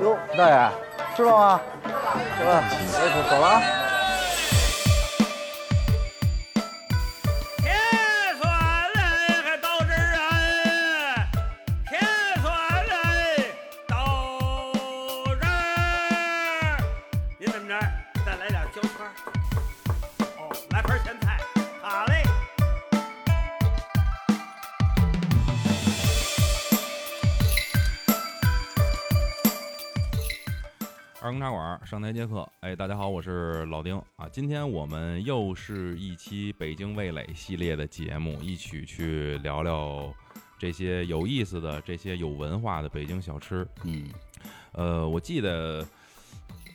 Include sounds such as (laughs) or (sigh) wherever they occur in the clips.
哟，大爷，吃了吗？吃了，走了上台接客，哎，大家好，我是老丁。啊。今天我们又是一期北京味蕾系列的节目，一起去聊聊这些有意思的、这些有文化的北京小吃。嗯，呃，我记得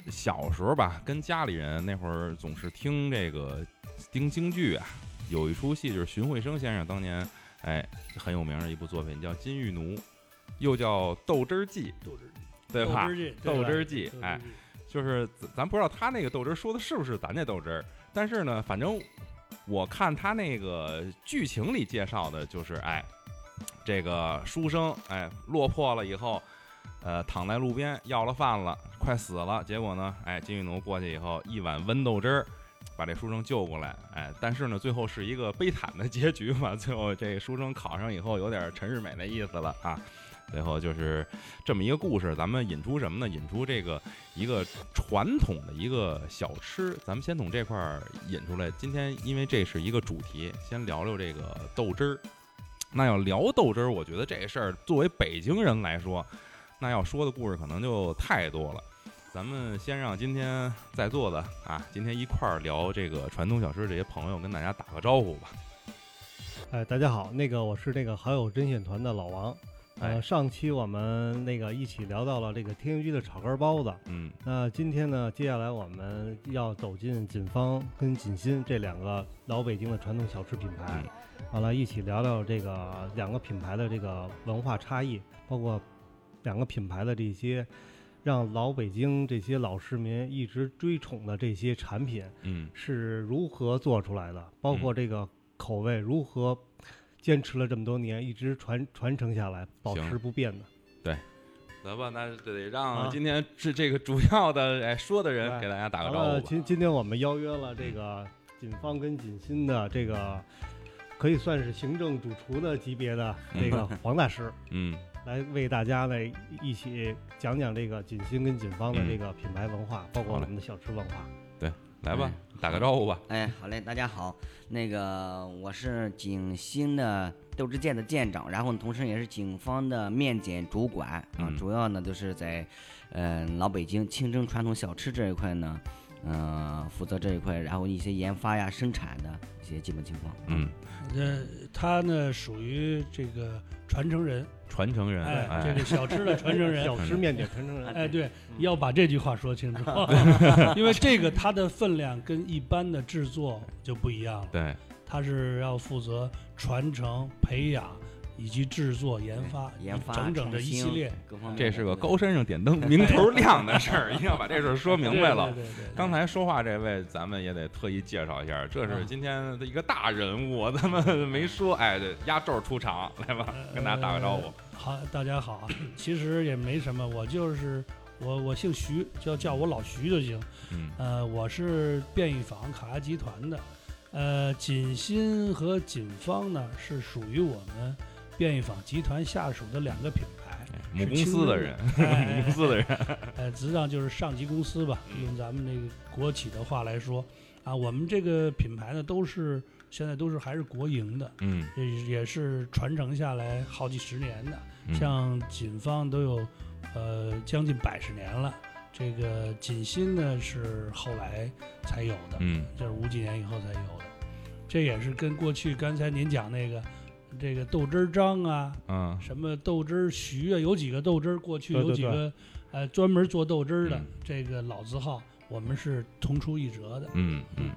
小时候吧，跟家里人那会儿总是听这个听京剧啊，有一出戏就是荀慧生先生当年哎很有名的一部作品叫《金玉奴》，又叫《豆汁儿记》，豆汁儿对吧？记，豆汁儿记豆，哎，就是咱不知道他那个豆汁儿说的是不是咱这豆汁儿，但是呢，反正我看他那个剧情里介绍的就是，哎，这个书生哎落魄了以后，呃，躺在路边要了饭了，快死了，结果呢，哎，金玉奴过去以后一碗温豆汁儿。把这书生救过来，哎，但是呢，最后是一个悲惨的结局嘛。最后这书生考上以后，有点陈世美的意思了啊。最后就是这么一个故事，咱们引出什么呢？引出这个一个传统的一个小吃，咱们先从这块儿引出来。今天因为这是一个主题，先聊聊这个豆汁儿。那要聊豆汁儿，我觉得这事儿作为北京人来说，那要说的故事可能就太多了。咱们先让今天在座的啊，今天一块儿聊这个传统小吃这些朋友跟大家打个招呼吧。哎，大家好，那个我是那个好友针线团的老王。哎。呃，上期我们那个一起聊到了这个天鱼居的炒肝包子。嗯。那今天呢，接下来我们要走进锦芳跟锦新这两个老北京的传统小吃品牌，嗯。完了，一起聊聊这个两个品牌的这个文化差异，包括两个品牌的这些让老北京这些老市民一直追宠的这些产品，嗯。是如何做出来的，包括这个口味如何坚持了这么多年，一直传传承下来，保持不变的。对。得吧，那就得让啊。今天是这个主要的哎说的人给大家打个，招呼吧。今今天我们邀约了这个锦芳跟锦新的这个，可以算是行政主厨的级别的这个黄大师，(laughs) 嗯。来为大家呢一起讲讲这个锦新跟锦芳的嗯。这个品牌文化，包括我们的小吃文化。来吧哎，打个招呼吧。哎，好嘞，大家好，那个我是景星的豆汁店的店长，然后同时也是警方的面点主管啊，嗯主要呢就是在，呃老北京清真传统小吃这一块呢，嗯、负责这一块，然后一些研发呀、生产的一些基本情况。嗯，呃，他呢属于这个传承人，传承人，哎，哎，这个小吃的传承人。(laughs) 小吃面点传承人，哎，对，要把这句话说清楚，(laughs) 因为这个它的分量跟一般的制作就不一样了，对，它是要负责传承、培养以及制作、研发，研发整整这一系列，各方面这是个高山上点灯，明头亮的事儿，一定要把这事儿说明白了。(laughs) 对对对对对刚才说话这位，咱们也得特意介绍一下，这是啊今天的一个大人物，咱们没说，哎，这压轴出场，来吧，跟大家打个招呼。呃好，大家好啊，其实也没什么，我就是我，我姓徐，叫叫我老徐就行。嗯呃，我是便宜坊卡亚集团的，呃，锦鑫和锦芳呢是属于我们便宜坊集团下属的两个品牌，(laughs) 哎 (laughs) 母公司的人，哎母公司的人，呃，实际上就是上级公司吧，嗯用咱们那个国企的话来说，啊，我们这个品牌呢都是现在都是还是国营的，嗯也也是传承下来好几十年的。嗯像锦芳都有呃将近百十年了，这个锦新呢是后来才有的，嗯就是五几年以后才有的。这也是跟过去刚才您讲那个这个豆汁儿张啊，嗯什么豆汁儿徐啊，有几个豆汁儿，过去对对对有几个呃专门做豆汁儿的嗯这个老字号，我们是同出一辙的。嗯嗯，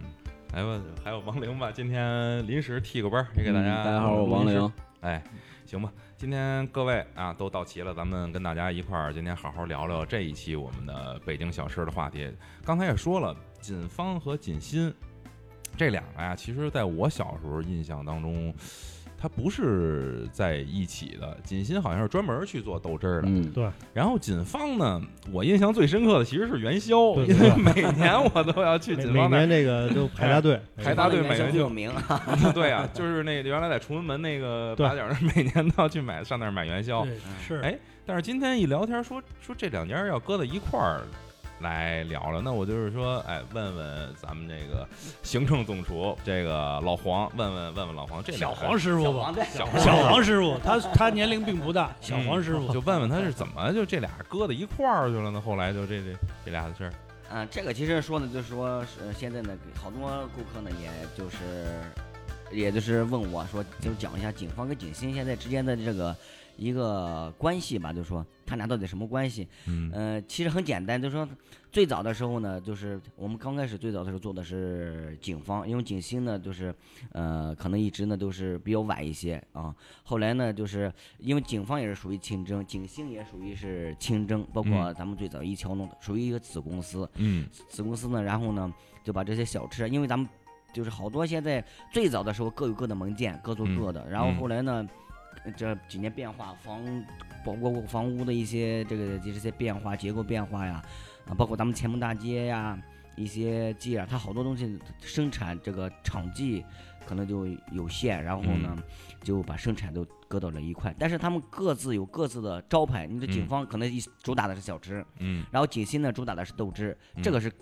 来吧，还有王玲吧，今天临时替个班儿，也给大家。嗯大家好，我王玲。。哎，行吧，今天各位啊都到齐了，咱们跟大家一块儿今天好好聊聊这一期我们的北京小吃的话题。刚才也说了，锦芳和锦新这两个呀，其实在我小时候印象当中，它不是在一起的。锦心好像是专门去做豆汁儿的，嗯，对，然后锦芳呢，我印象最深刻的其实是元宵，对因为每年我都要去每每锦芳那儿年这个都排大队，排大队每年就。有名，对啊，就是那原来在崇文门那个对八角那儿，每年都要去买上那儿买元宵。对，是，哎但是今天一聊天说说这两家要搁在一块儿来聊了，那我就是说，哎，问问咱们这个行政总厨这个老黄，问问问问老黄，这小黄师傅吧，小黄师傅，他他年龄并不大，小黄师傅就问问他是怎么就这俩搁在一块儿去了呢？后来就这这这俩的事儿，嗯，这个其实说呢，就是说是现在呢，好多顾客呢，也就是，也就是问我说，就讲一下警方跟景星现在之间的这个一个关系吧，就说他俩到底什么关系？嗯呃，其实很简单，就是说最早的时候呢，就是我们刚开始最早的时候做的是警方，因为警星呢，就是呃，可能一直呢都是比较晚一些啊。后来呢，就是因为警方也是属于清征，警星也属于是清征，包括嗯咱们最早一桥弄的，属于一个子公司。嗯子公司呢，然后呢就把这些小吃，因为咱们就是好多现在最早的时候各有各的门店，各做嗯各的，然后嗯后来呢，呃这几年变化，房包括房屋的一些这个这些变化，结构变化呀，啊，包括咱们前门大街呀。一些街啊，它好多东西生产这个场地可能就有限，然后呢，嗯就把生产都搁到了一块。但是他们各自有各自的招牌，你的警嗯方可能一主打的是小吃，嗯然后锦新呢主打的是豆汁，这嗯个是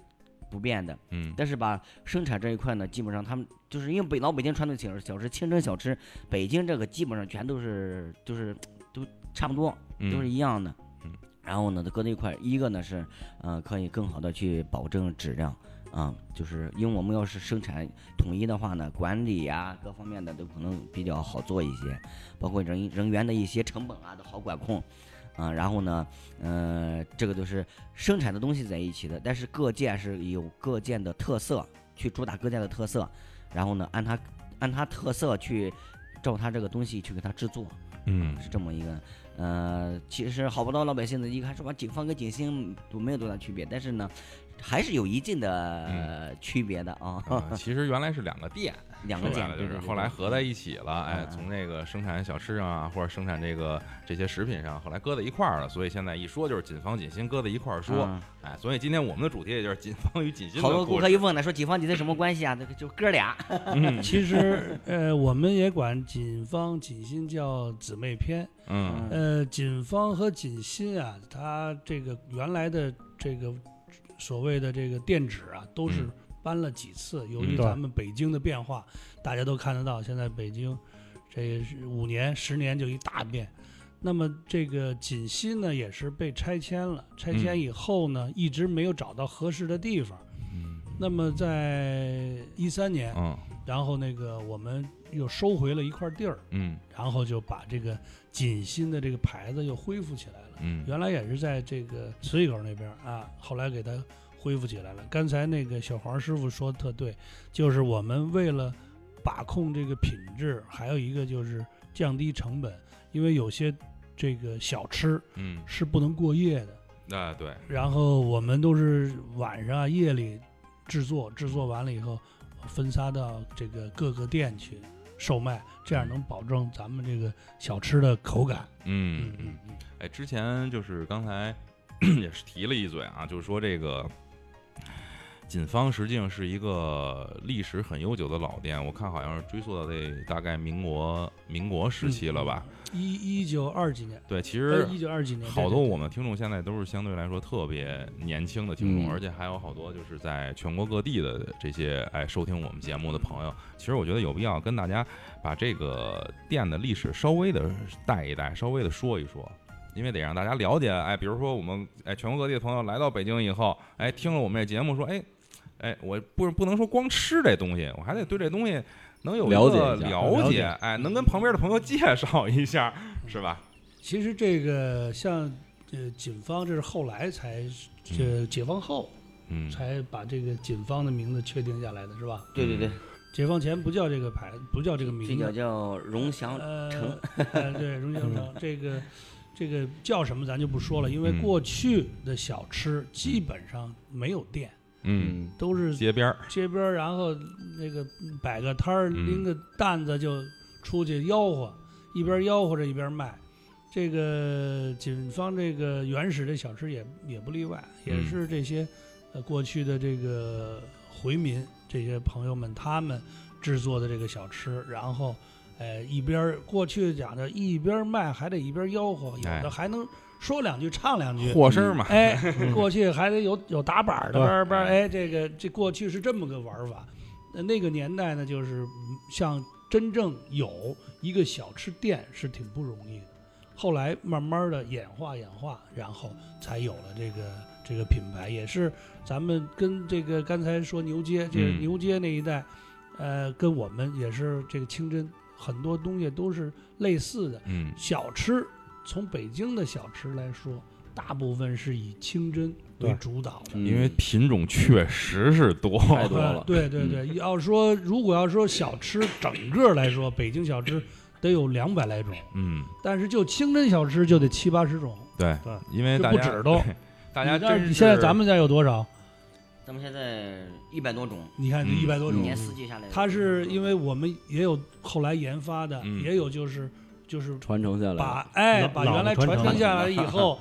不变的。嗯但是吧，生产这一块呢，基本上他们就是因为北老北京传统小小吃清真小吃，北京这个基本上全都是就是都差不多，嗯，都是一样的。嗯然后呢，都搁在一块儿，一个呢是，呃，可以更好的去保证质量，啊、就是因为我们要是生产统一的话呢，管理呀、各方面的都可能比较好做一些，包括人人员的一些成本啊都好管控，啊、然后呢，呃，这个都是生产的东西在一起的，但是各件是有各件的特色，去主打各件的特色，然后呢，按他按他特色去照他这个东西去给他制作，嗯是这么一个，呃，其实好不多老百姓呢，一看说吧，警方跟警星都没有多大区别，但是呢，还是有一定的、呃区别的啊，啊其实原来是两个店，两个店说白了就是后来合在一起了，哎，从那个生产小吃上啊，或者生产这个这些食品上，后来搁在一块儿了，所以现在一说就是锦方锦心搁在一块儿说，嗯。哎，所以今天我们的主题也就是锦方与锦心好多顾客一问呢，说锦方锦心什么关系啊？那个就哥俩，嗯。(laughs) 其实呃，我们也管锦方锦心叫姊妹篇。嗯。呃，锦方和锦心啊，它这个原来的这个所谓的这个店址啊，都是嗯搬了几次。由嗯于咱们北京的变化，大家都看得到，现在北京这是五年、十年就一大变。那么这个锦新呢，也是被拆迁了。拆迁嗯以后呢，一直没有找到合适的地方。嗯那么在一三年，嗯然后那个我们又收回了一块地儿，嗯然后就把这个锦新的这个牌子又恢复起来了。嗯原来也是在这个磁器口那边啊，后来给它恢复起来了。刚才那个小黄师傅说的特对，就是我们为了把控这个品质，还有一个就是降低成本，因为有些这个小吃嗯，是不能过夜的，啊对，然后我们都是晚上啊夜里制作，制作完了以后分发到这个各个店去售卖，这样能保证咱们这个小吃的口感。嗯嗯嗯。哎，之前就是刚才 (clears throat) 也是提了一嘴啊，就是说这个锦芳实际上是一个历史很悠久的老店，我看好像是追溯到这大概民国民国时期了吧？一一九二几年，对，其呃，实一九二几年，好多我们听众现在都是相对来说特别年轻的听众，嗯而且还有好多就是在全国各地的这些哎收听我们节目的朋友。其实我觉得有必要跟大家把这个店的历史稍微的带一带，稍微的说一说。因为得让大家了解，哎，比如说我们哎全国各地的朋友来到北京以后，哎，听了我们这节目说，哎，哎，我不不能说光吃这东西，我还得对这东西能有一了解个了解，哎，能跟旁边的朋友介绍一下，是吧？其实这个像呃警方，这是后来才这解放后嗯，才把这个警方的名字确定下来的，是吧？对对对，解放前不叫这个牌，不叫这个这叫名字，叫荣祥呃城，呃对，荣祥城这个。这个叫什么咱就不说了，因为嗯过去的小吃基本上没有店，嗯，都是街边儿，街边儿，然后那个摆个摊儿，嗯拎个担子就出去吆喝，一边吆喝着一边卖。这个锦芳这个原始的小吃也也不例外，也嗯是这些呃过去的这个回民这些朋友们他们制作的这个小吃，然后呃一边过去讲的一边卖还得一边吆喝，有哎。的还能说两句唱两句。和声嘛，哎，(laughs) 过去还得有有打板的，对叭儿叭儿，哎，这个这过去是这么个玩法。那那个年代呢，就是嗯像真正有一个小吃店是挺不容易的。后来慢慢的演化演化，然后才有了这个这个品牌，也是咱们跟这个刚才说牛街，这个嗯牛街那一带，呃，跟我们也是这个清真很多东西都是类似的。嗯小吃，从北京的小吃来说，大部分是以清真为主导的。因为品种确实是多，太多了呃 (laughs) 对对对，要说如果要说小吃整个来说，北京小吃得有两百来种，嗯，但是就清真小吃就得七八十种，对对，因为大家不止都 (laughs) 大家你那儿真是现在咱们家有多少？咱们现在一百多种，你看这嗯一百多种一年，四季下来，它是因为我们也有后来研发的，嗯也有就是就是传承下来把。哎把原来传承下来以后，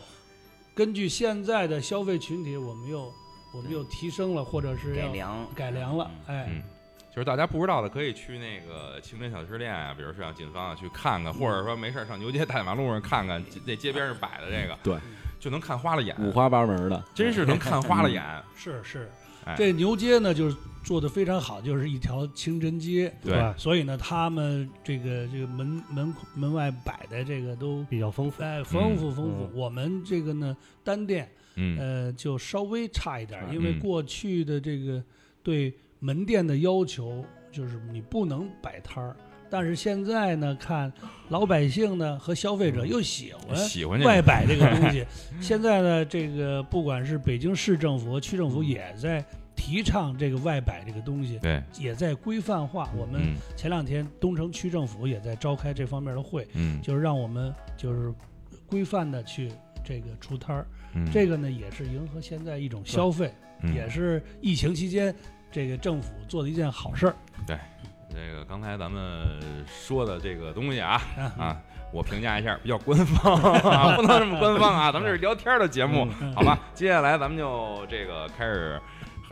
根据现在的消费群体，我们又我们又提升了，或者是改良改良了，哎，嗯，就是大家不知道的，可以去那个清真小吃店啊，比如说像锦芳啊去看看，或者说没事儿上牛街大马路上看看，那街边上摆的这个，对，就能看花了眼，五花八门的，真是能看花了眼。是是哎，这牛街呢就是做的非常好，就是一条清真街，对，所以呢，他们这个这个门门门外摆的这个都比较丰富。哎丰富丰富。嗯。我们这个呢单店嗯。呃就稍微差一点儿，因为嗯。过去的这个对门店的要求就是你不能摆摊儿，但是现在呢，看老百姓呢和消费者又喜欢喜欢，外摆这个东西。(laughs) 现在呢，这个不管是北京市政府和区政府也在提倡这个外摆这个东西，对，也在规范化。我们嗯。前两天东城区政府也在召开这方面的会，嗯，就是让我们就是规范的去这个出摊儿。嗯。这个呢，也是迎合现在一种消费，嗯。也是疫情期间这个政府做的一件好事儿这个刚才咱们说的这个东西啊啊。(laughs) 啊，我评价一下，比较官方，啊，不能这么官方啊，咱们这是聊天的节目，嗯好吧？接下来咱们就这个开始。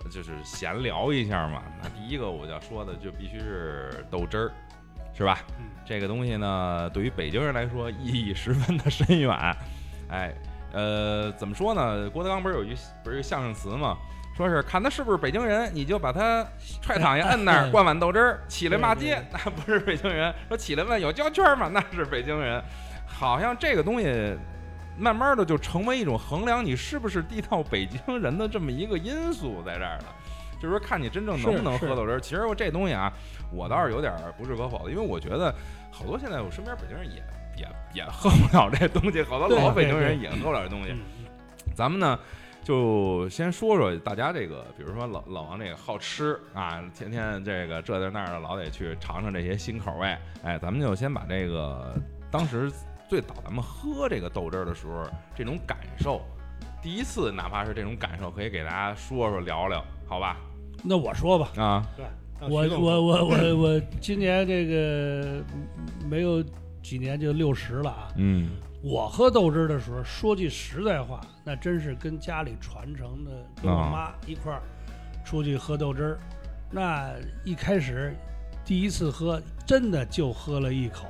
就是闲聊一下嘛，那第一个我要说的就必须是豆汁儿，是吧？嗯这个东西呢，对于北京人来说意义十分的深远。哎，呃，怎么说呢？郭德纲不是有一句不是有相声词吗？说是看他是不是北京人，你就把他踹躺下，摁那儿，灌碗豆汁儿，起来骂街，那 (laughs) 不是北京人。说起来问有胶圈吗？那是北京人。好像这个东西，慢慢的就成为一种衡量你是不是地道北京人的这么一个因素在这儿了。就是说，看你真正能不能喝豆汁儿。其实我这东西啊，我倒是有点儿不置可否的，因为我觉得好多现在我身边北京人也也也喝不了这东西，好多老北京人也喝不了这东西。嗯咱们呢，就先说说大家这个，比如说老老王这个好吃啊，天天这个这的那儿的，老得去尝尝这些新口味。哎，咱们就先把这个当时最早咱们喝这个豆汁儿的时候这种感受，第一次哪怕是这种感受，可以给大家说说聊聊，好吧？那我说吧，啊，对我我我我我今年这个没有几年就六十了啊。嗯我喝豆汁儿的时候，说句实在话，那真是跟家里传承的，跟我啊妈一块儿出去喝豆汁儿。那一开始第一次喝，真的就喝了一口。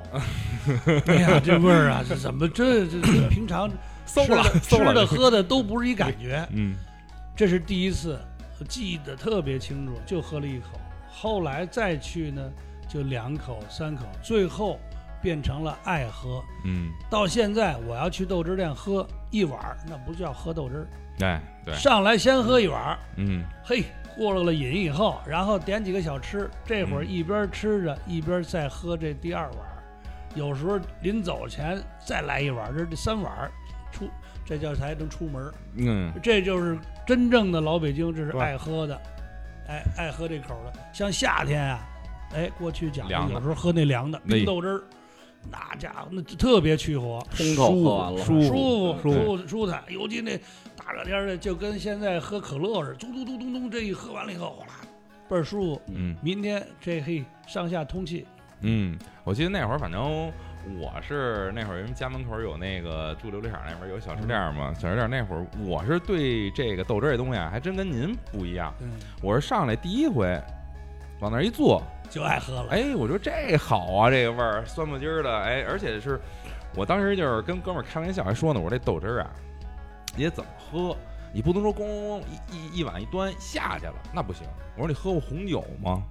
哎呀，这味儿啊，这怎么这这这平常 (laughs) 馊了吃的喝的都不是一感觉。嗯这是第一次，记得特别清楚，就喝了一口。后来再去呢，就两口、三口，最后变成了爱喝。嗯，到现在，我要去豆汁店喝一碗儿，那不叫喝豆汁儿，哎对，上来先喝一碗儿，嗯。嘿，过了了瘾以后，然后点几个小吃，这会儿嗯一边吃着一边再喝这第二碗儿，有时候临走前再来一碗儿，这是第三碗儿，出这叫才能出门儿。嗯。这就是真正的老北京，这是爱喝的，哎，爱喝这口的。像夏天啊，哎，过去讲有时候喝那凉的冰豆汁儿，那家伙那特别去火，通口喝完了，舒舒服舒舒服舒坦。尤其那大热天的，就跟现在喝可乐似的，嘟嘟嘟嘟嘟，这一喝完了以后，哗啦，倍儿舒服。嗯明天这嘿上下通气，嗯，我记得那会儿，反正我是那会儿，因为家门口有那个住琉璃厂那边有小吃店嘛，小吃店那会儿我是对这个豆汁儿这东西啊，还真跟您不一样。嗯，我是上来第一回往那儿一坐，就爱喝了。哎，我说这好啊，这个味儿酸不唧儿的，哎，而且是我当时就是跟哥们儿开玩笑还说呢，我说这豆汁儿啊，你得怎么喝？你不能说咣咣咣一一一碗一端下去了，那不行。我说你喝过红酒吗？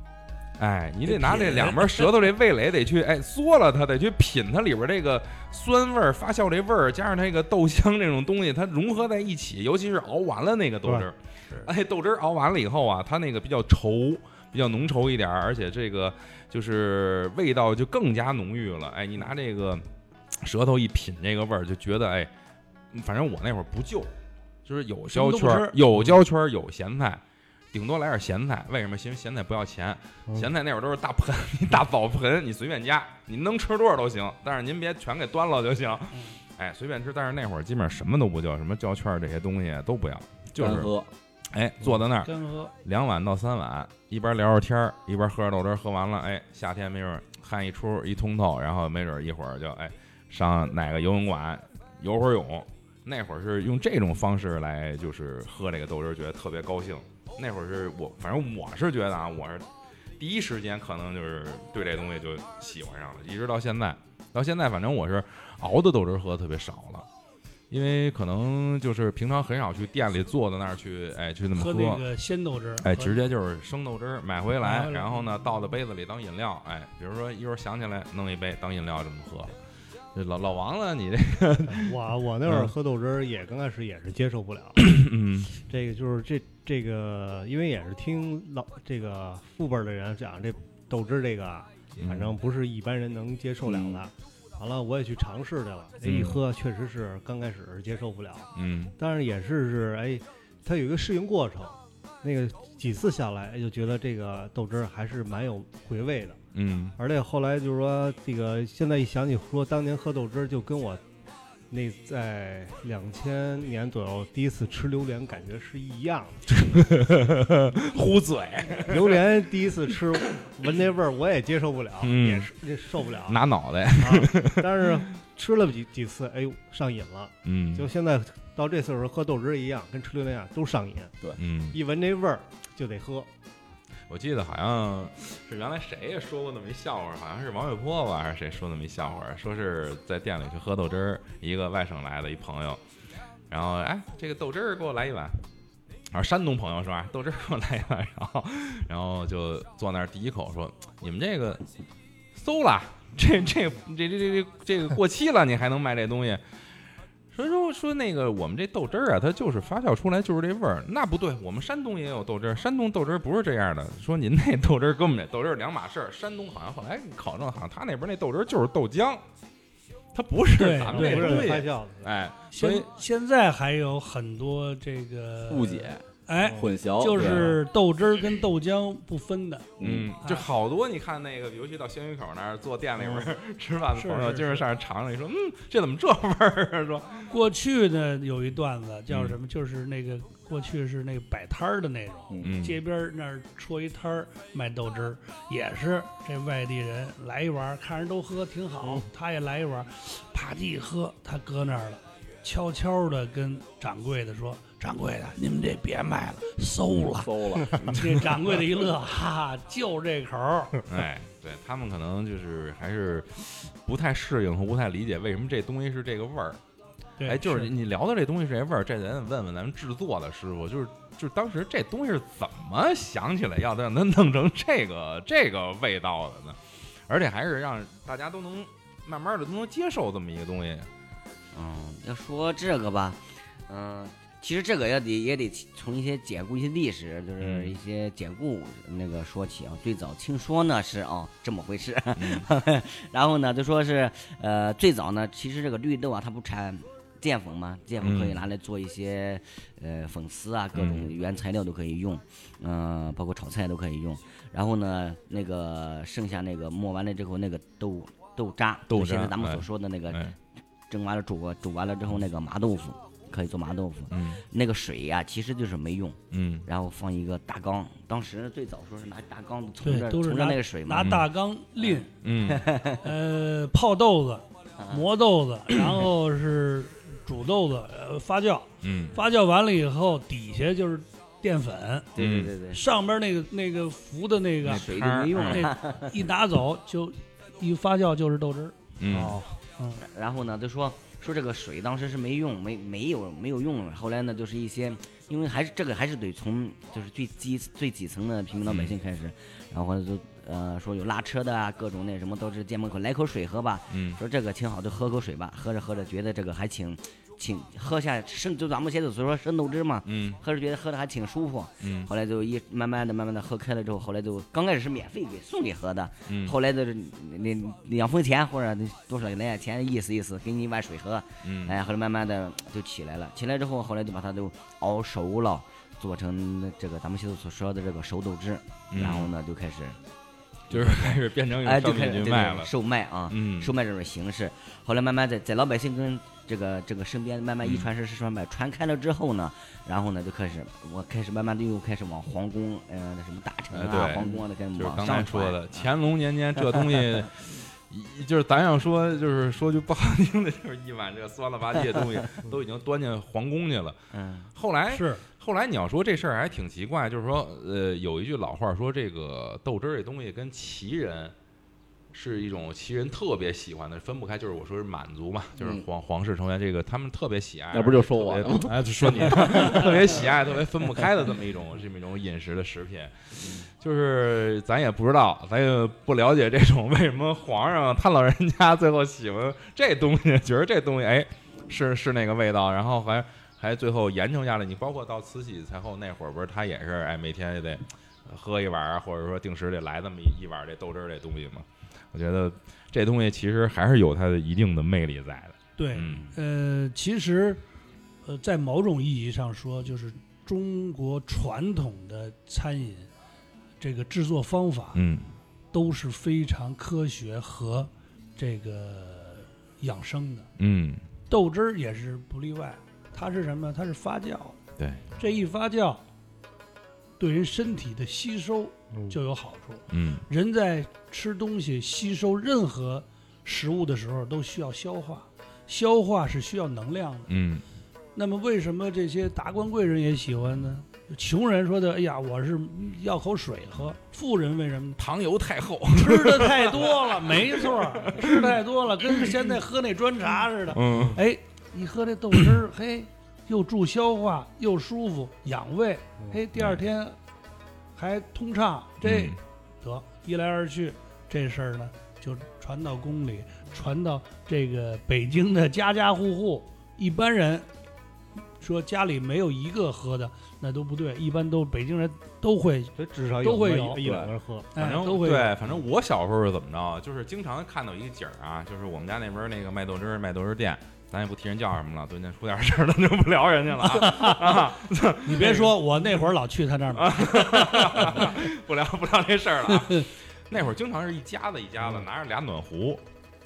哎，你得拿这两边舌头这味蕾得去哎嗦了它，得去品它里边这个酸味儿、发酵这味儿，加上那个豆香这种东西，它融合在一起，尤其是熬完了那个豆汁儿，哎，豆汁儿熬完了以后啊，它那个比较稠，比较浓稠一点儿，而且这个就是味道就更加浓郁了。哎，你拿这个舌头一品这个味儿，就觉得哎，反正我那会儿不就，就是有焦圈儿，有焦圈儿，有咸菜。顶多来点咸菜，为什么？因为咸菜不要钱，嗯咸菜那会儿都是大盆，(laughs) 你大澡盆，你随便加，你能吃多少都行，但是您别全给端了就行。哎，随便吃。但是那会儿基本上什么都不叫，什么胶圈儿这些东西都不要，就是干喝，哎坐在那儿干喝，两碗到三碗，一边聊着天儿，一边喝着豆汁儿，喝完了，哎，夏天没准儿汗一出一通透，然后没准儿一会儿就哎上哪个游泳馆游会儿泳。那会儿是用这种方式来就是喝这个豆汁儿，觉得特别高兴。那会儿是我，反正我是觉得啊，我是第一时间可能就是对这东西就喜欢上了，一直到现在，到现在反正我是熬的豆汁儿喝的特别少了。因为可能就是平常很少去店里坐在那儿去，哎，去那么喝那个鲜豆汁儿，哎，直接就是生豆汁儿买回来，回来然后呢倒到杯子里当饮料。哎，比如说一会儿想起来弄一杯当饮料这么喝。这老老王呢，你这个 (laughs) 我我那会儿嗯喝豆汁儿也刚开始也是接受不了，嗯 (clears throat) 这个就是这这个，因为也是听老这个父辈的人讲，这豆汁这个啊反正不是一般人能接受了的。完了，我也去尝试去了，哎，一嗯喝确实是刚开始接受不了，嗯。但是也是是哎，它有一个适应过程。那个几次下来，哎就觉得这个豆汁儿还是蛮有回味的。嗯。而且后来就是说，这个现在一想起说当年喝豆汁儿，就跟我那在两千年左右第一次吃榴莲感觉是一样的。(laughs) 呼嘴，榴莲第一次吃，闻那味儿我也接受不了，嗯也是也受不了。拿脑袋，啊，但是吃了几几次，哎呦上瘾了。嗯就现在到这岁数喝豆汁儿一样，跟吃榴莲一样都上瘾，对嗯，一闻那味儿就得喝。我记得好像是原来谁也说过那么一笑话，好像是王玥波吧，还是谁说那么一笑话，说是在店里去喝豆汁儿，一个外省来的一朋友，然后哎，这个豆汁儿给我来一碗。啊，山东朋友是吧？豆汁儿给我来一碗，然后，然后就坐那儿第一口说：“你们这个馊了，这这这这这这这个过期了，你还能卖这东西？”说说说那个我们这豆汁儿啊，它就是发酵出来就是这味儿。那不对，我们山东也有豆汁儿，山东豆汁儿不是这样的。说您那豆汁儿跟我们这豆汁儿两码事儿。山东好像后来考证，好像他那边那豆汁儿就是豆浆，它不是咱们这东西发酵的，哎，所以现现在还有很多这个误解、哎，混淆，就是豆汁儿跟豆浆不分的，嗯，就好多你看那个，尤其到鲜鱼口那儿坐店里边 (laughs) 吃饭的朋友，今儿上来尝尝，你说嗯，这怎么这味儿啊？(laughs) 说过去呢有一段子叫嗯什么？就是那个过去是那个摆摊儿的那种，嗯街边儿那儿戳一摊儿卖豆汁儿，也是这外地人来一碗儿，看人都喝挺好，他也来一碗儿，啪叽一喝，他搁那儿了，悄悄的跟掌柜的说：“掌柜的，你们这别卖了，馊了。馊了，(laughs) 这掌柜的一乐，哈哈，就这口儿。哎，对他们可能就是还是不太适应和不太理解为什么这东西是这个味儿。对，哎，就是你聊到这东西是这味儿，这咱得问问咱们制作的师傅，就是就是当时这东西是怎么想起来要让它弄成这个这个味道的呢？而且还是让大家都能慢慢的都能接受这么一个东西。嗯，要说这个吧，嗯、其实这个也得也得从一些典故一些历史，就是嗯。一些典故那个说起啊。最早听说呢是哦这么回事，嗯。(laughs) 然后呢就说是呃最早呢其实这个绿豆啊它不产淀粉吗，淀粉可以嗯。拿来做一些、呃粉丝啊各种嗯。原材料都可以用，嗯、包括炒菜都可以用。然后呢那个剩下那个磨完了之后那个豆豆渣，豆就现在咱们所说的那个哎，蒸完了煮煮完了之后那个麻豆腐，可以做麻豆腐。嗯。那个水呀、其实就是没用，嗯。然后放一个大缸。当时最早说是拿大缸从那个水嘛。拿，大缸淋，嗯。(laughs) 呃，泡豆子、啊。磨豆子，(coughs) 然后是煮豆子，呃，发酵，嗯。发酵完了以后，底下就是淀粉，对对对对，上边那个那个浮的那个水就没用了。那 (laughs) 一拿走就一发酵就是豆汁儿。嗯。哦，然后呢，就说说这个水当时是没用，没没有没有用。后来呢，就是一些，因为还是这个还是得从就是最基最底层的平民老百姓开始，然后就呃说有拉车的啊，各种那什么都是店门口来口水喝吧，嗯说这个挺好，就喝口水吧。喝着喝着觉得这个还挺挺喝下生，就咱们现在所说生豆汁嘛，嗯喝着觉得喝的还挺舒服。嗯后来就一慢慢的慢慢的喝开了之后，后来就刚开始是免费给送给喝的，嗯后来就是你你两分钱或者多少来点钱意思意思，给你一碗水喝。嗯哎，后来慢慢的就起来了，起来之后，后来就把它都熬熟了，做成这个咱们现在所说的这个熟豆汁，嗯然后呢就开始，(laughs) 就是开始变成有哎，就商开始售卖啊，嗯售卖这种形式。后来慢慢在在老百姓跟这个这个身边慢慢一嗯传十十传百，传开了之后呢，然后呢就开始我开始慢慢的又开始往皇宫，呃，那什么大臣啊、皇宫啊的开始往就是刚才上。说的，乾隆年间这东西，(laughs) 就是咱要说，就是说句不好听的，就是一碗这个酸了吧唧的东西 (laughs) 都已经端进皇宫去了。嗯，后来，是，后来你要说这事儿还挺奇怪，就是说，呃，有一句老话说，这个豆汁儿这东西跟奇人是一种旗人特别喜欢的，分不开。就是我说是满族嘛，就是嗯皇皇室成员，这个他们特别喜爱，那不就说我哎，就说你 (laughs) 特别喜爱、特别分不开的这么一种这么一种饮食的食品。就是咱也不知道，咱也不了解这种为什么皇上他老人家最后喜欢这东西，觉得这东西哎是是那个味道，然后还还最后研究下来。你包括到慈禧太后那会儿，不是他也是哎每天也得喝一碗啊，或者说定时得来这么一一碗这豆汁儿这东西嘛。我觉得这东西其实还是有它的一定的魅力在的。对，嗯呃，其实，呃，在某种意义上说，就是中国传统的餐饮这个制作方法嗯都是非常科学和这个养生的。嗯，豆汁儿也是不例外，它是什么？它是发酵。对，这一发酵，对人身体的吸收嗯就有好处。嗯人在吃东西、吸收任何食物的时候，都需要消化，消化是需要能量的。嗯那么，为什么这些达官贵人也喜欢呢？穷人说的：“哎呀，我是要口水喝。”富人为什么？糖油太厚。(laughs) 吃的太多了，没错，吃太多了，跟现在喝那砖茶似的。嗯哎，一喝那豆汁儿，嘿，又助消化，又舒服，养胃。嘿，第二天还通畅，这嗯得一来二去，这事儿呢就传到宫里，传到这个北京的家家户户。一般人说家里没有一个喝的，那都不对，一般都北京人都会，至少都会有一两个人喝。哎反，正都会对，反正我小时候是怎么着，就是经常看到一个景儿啊，就是我们家那边那个卖豆汁儿卖豆汁儿店，咱也不提人叫什么了，最近出点事儿了，就不聊人家了啊，啊 (laughs) 你别说，我那会儿老去他那儿买 (laughs) (laughs) 不聊不聊这事儿了啊。那会儿经常是一家子一家子拿着俩暖壶，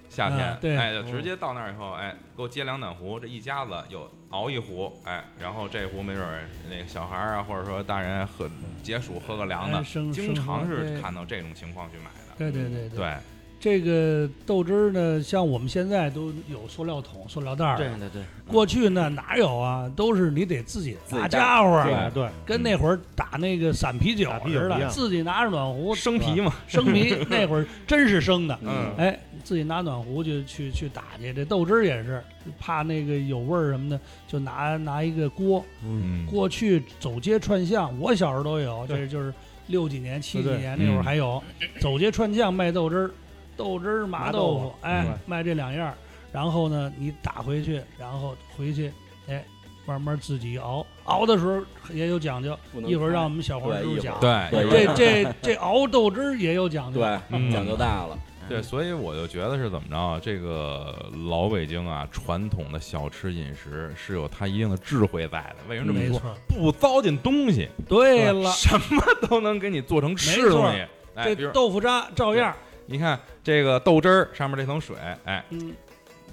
夏天啊，对哎，就直接到那儿以后，哎，给我接两暖壶，这一家子又熬一壶，哎，然后这壶没准儿那个小孩儿啊，或者说大人喝解暑喝个凉的哎，经常是看到这种情况去买的。对对对对，这个豆汁儿呢，像我们现在都有塑料桶、塑料袋儿。对对对，过去呢哪有啊？都是你得自己拿家伙儿，对对，跟那会儿打那个散啤酒似的，自己拿着暖壶生啤嘛，生啤，(laughs) 那会儿真是生的。嗯哎，自己拿暖壶就去去打去。这豆汁儿也是，怕那个有味儿什么的，就拿拿一个锅。嗯，过去走街串巷，我小时候都有，这就是六几年、七几年那会儿嗯还有，走街串巷卖豆汁儿，豆汁儿、麻麻豆腐，哎，卖这两样儿。然后呢，你打回去，然后回去，哎，慢慢自己熬。熬的时候也有讲究，一会儿让我们小黄师傅讲。对对这这 (laughs) 这熬豆汁儿也有讲究。对，嗯讲究大了。对，所以我就觉得是怎么着啊？这个老北京啊，传统的小吃饮食是有它一定的智慧在的。为什么这么说？没错，不糟践东西，对了，(laughs) 什么都能给你做成吃的东西。哎，这豆腐渣照样。你看这个豆汁儿上面这层水，哎，嗯，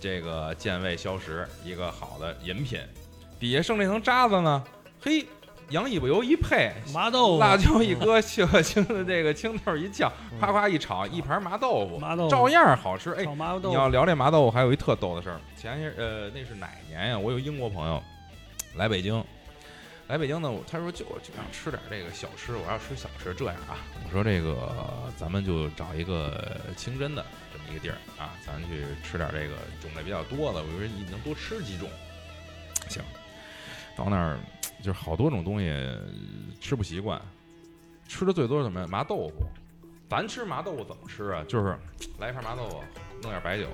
这个健胃消食，一个好的饮品。底下剩这层渣子呢，嘿，羊尾巴油一配，麻豆腐、辣椒一搁，青青的这个青豆一酱，夸夸一炒，一盘麻豆腐，麻豆腐照样好吃。哎，麻豆腐，你要聊这麻豆腐，还有一特逗的事儿。前些呃，那是哪年呀？我有英国朋友来北京，来北京呢，我他说就就想吃点这个小吃，我要吃小吃。这样啊，我说这个咱们就找一个清真的这么一个地儿啊，咱去吃点这个种类比较多的。我说你能多吃几种，行。到那儿就是好多种东西吃不习惯，吃的最多是什么呀？麻豆腐。咱吃麻豆腐怎么吃啊？就是来一盘麻豆腐，弄点白酒，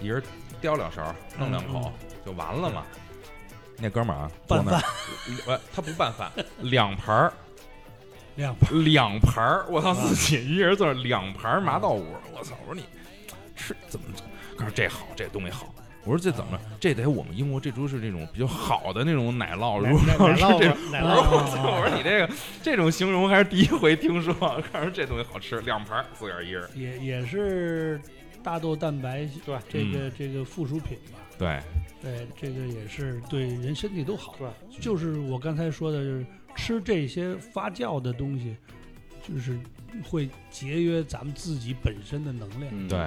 一人叼两勺，弄两口就完了嘛。那哥们儿啊，坐那儿，呃，他不拌饭，两盘儿，两盘两盘儿，我操，自己一人坐那儿两盘儿麻豆腐，我操，我说你吃怎么？他说这好，这东西好。我说这怎么了？这得我们英国这都是这种比较好的那种奶酪，如果奶酪是这吧奶酪我说我操！我说你这个这种形容还是第一回听说。看说这东西好吃，两盘儿自个儿一人。也也是大豆蛋白对这个这个附属品吧。对，对，这个也是对人身体都好。对，就是我刚才说的，就是吃这些发酵的东西，就是会节约咱们自己本身的能量，嗯对，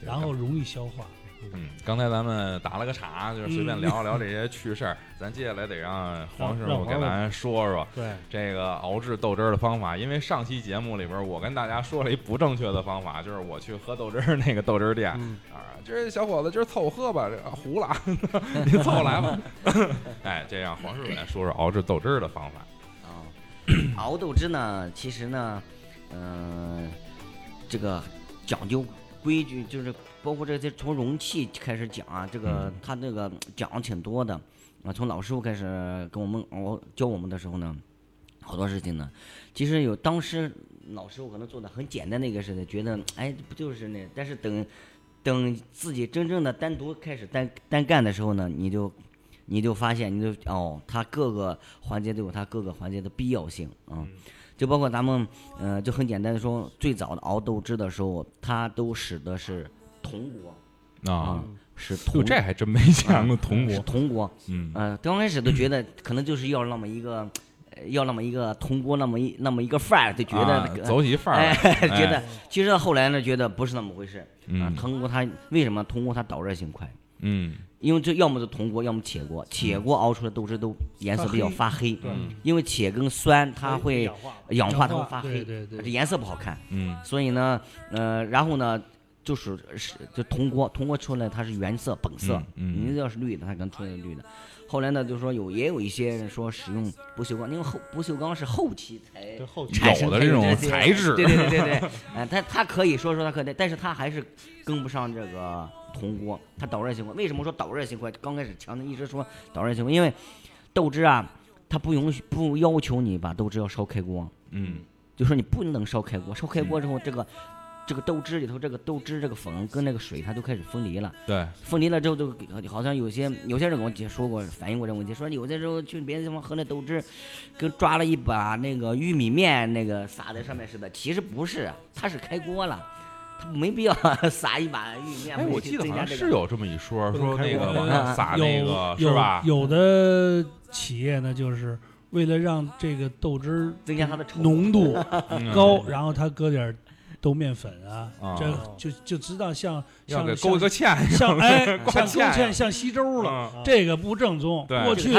然后容易消化。嗯，刚才咱们打了个岔，就是随便聊一聊这些趣事儿。咱接下来得让黄师傅给咱说说对，这个熬制豆汁儿的方法，因为上期节目里边我跟大家说了一不正确的方法，就是我去喝豆汁儿那个豆汁儿店嗯啊，今儿小伙子今儿凑合喝吧，这个糊了，(laughs) 你凑合来吧。(laughs) 哎，这让黄师傅来说说熬制豆汁儿的方法。啊，(clears throat) 熬豆汁呢，其实呢，嗯、这个讲究规矩，就是包括这些从容器开始讲啊，这个嗯他这个讲挺多的啊。从老师傅开始跟我们我教我们的时候呢，好多事情呢，其实有当时老师傅可能做的很简单的一个事情，觉得哎不就是那，但是等等自己真正的单独开始单单干的时候呢，你就你就发现，你就哦，它各个环节都有它各个环节的必要性啊。就包括咱们，呃，就很简单的说，最早的熬豆汁的时候，它都使的是铜锅啊，是铜，(laughs) 这还真没见过 (laughs) 铜是锅。铜锅。嗯呃，刚开始都觉得可能就是要那么一个，呃要那么一个铜锅，那么一那么一个范儿，就觉得啊那个、走起范儿 (laughs) 哎，，觉得其实后来呢，觉得不是那么回事。啊嗯，铜锅它为什么铜锅它导热性快？嗯因为这要么是铜锅，要么铁锅，铁锅熬出来豆汁都颜色比较发黑，因为铁跟酸它会氧化，它会发黑，对对对这颜色不好看。嗯所以呢，呃，然后呢，就是是就铜锅，铜锅出来它是原色本色，嗯嗯你要是绿的，它可能出来是绿的。后来呢，就是说有也有一些人说使用不锈钢，因为后不锈钢是后期才产生的这种材质。对对对对对，呃，(laughs) 它它可以说说它可以，但是它还是跟不上这个铜锅，它导热性快。为什么说导热性快？刚开始强调一直说导热性快，因为豆汁啊，它不允许不要求你把豆汁要烧开锅，嗯。就说你不能烧开锅，烧开锅之后，这个这个豆汁里头这个豆汁这个粉跟那个水它都开始分离了，对，分离了之后就好像有些有些人跟我姐说过反映过这个问题，说有些时候去别的地方喝那豆汁，跟抓了一把那个玉米面那个撒在上面似的，其实不是，它是开锅了。它没必要 (laughs) 撒一把玉米面，哎，我记得好像是有这么一说，说那个往上撒那个有是吧？有有的企业呢，就是为了让这个豆汁增加它的稠浓度 (laughs) 嗯高，然后他搁点儿豆面粉啊，啊这就就知道像像要给勾一个芡，像 (laughs) 哎挂像勾芡芡像稀粥了，嗯这个不正宗。对过去。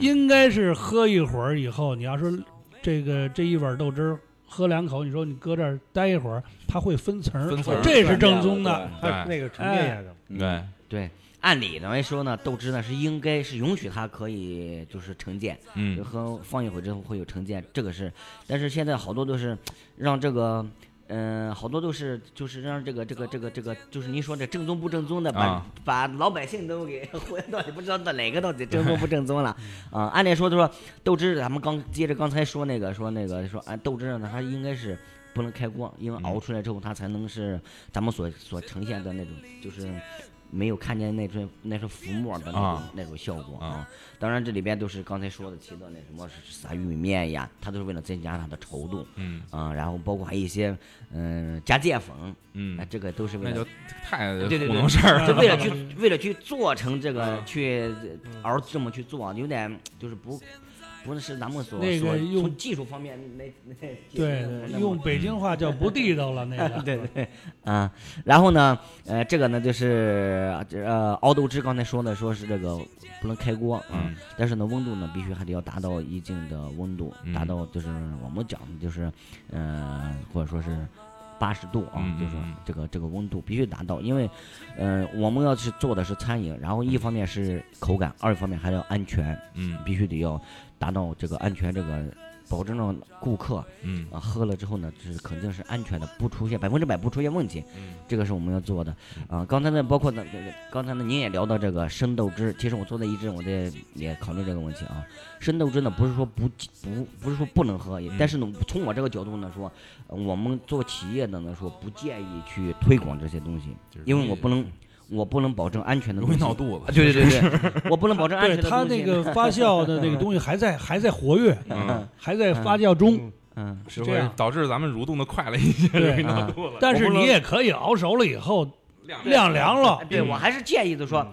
应该是喝一会儿以后，你要说这个这一碗豆汁儿喝两口，你说你搁这儿待一会儿，它会分层，分层这是正宗的。它那个沉淀下的，对，对，按理来说呢，豆汁呢是应该是允许它可以就是沉淀，嗯喝放一会儿之后会有沉淀，这个是。但是现在好多都是让这个，嗯、好多都是就是让这个这个这个这个，就是您说这正宗不正宗的，把、啊把老百姓都给忽悠到底不知道到哪个到底正宗不正宗了啊。按理说就说豆汁，咱们刚接着刚才说那个说那个说，按豆汁呢，它应该是。不能开锅，因为熬出来之后，它才能是咱们所所呈现的那种，就是没有看见那种那是浮沫的那种、啊那种效果啊啊。当然，这里边都是刚才说的提到那什么撒玉米面呀，它都是为了增加它的稠度嗯啊。然后包括还有一些嗯、加淀粉，嗯那，这个都是为了太对对对糊弄事儿了。就为了去为了去做成这个嗯去熬这么去做，有点就是不不是咱们所所那个用技术方面那那对用北京话叫不地道了那个。(laughs) 对对啊，然后呢，呃，这个呢就是呃熬豆汁，刚才说的说是这个不能开锅啊，嗯但是呢温度呢必须还得要达到一定的温度，达嗯到就是我们讲的就是呃或者说是。八十度啊，就是这个这个温度必须达到，因为，呃，我们要是做的是餐饮，然后一方面是口感，二一方面还要安全，嗯必须得要达到这个安全，这个保证让顾客嗯啊喝了之后呢，就是肯定是安全的，不出现百分之百不出现问题，嗯这个是我们要做的啊。刚才呢，包括呢，刚才呢，您也聊到这个生豆汁，其实我做的一直我在也考虑这个问题啊。生豆汁呢，不是说不不不是说不能喝，但是呢，从我这个角度呢说，呃我们做企业的呢说不建议去推广这些东西，因为我不能我不能保证安全的容易东西。闹肚子。啊。对对对对，(laughs) 我不能保证安全的东西。它那个发酵的那个 (laughs) 东西还在还在活跃，嗯，还在发酵中。嗯，是这样。就会导致咱们蠕动的快了一些，对容易闹啊肚子。但是你也可以熬熟了以后晾晾凉了。哎，对嗯。我还是建议的说，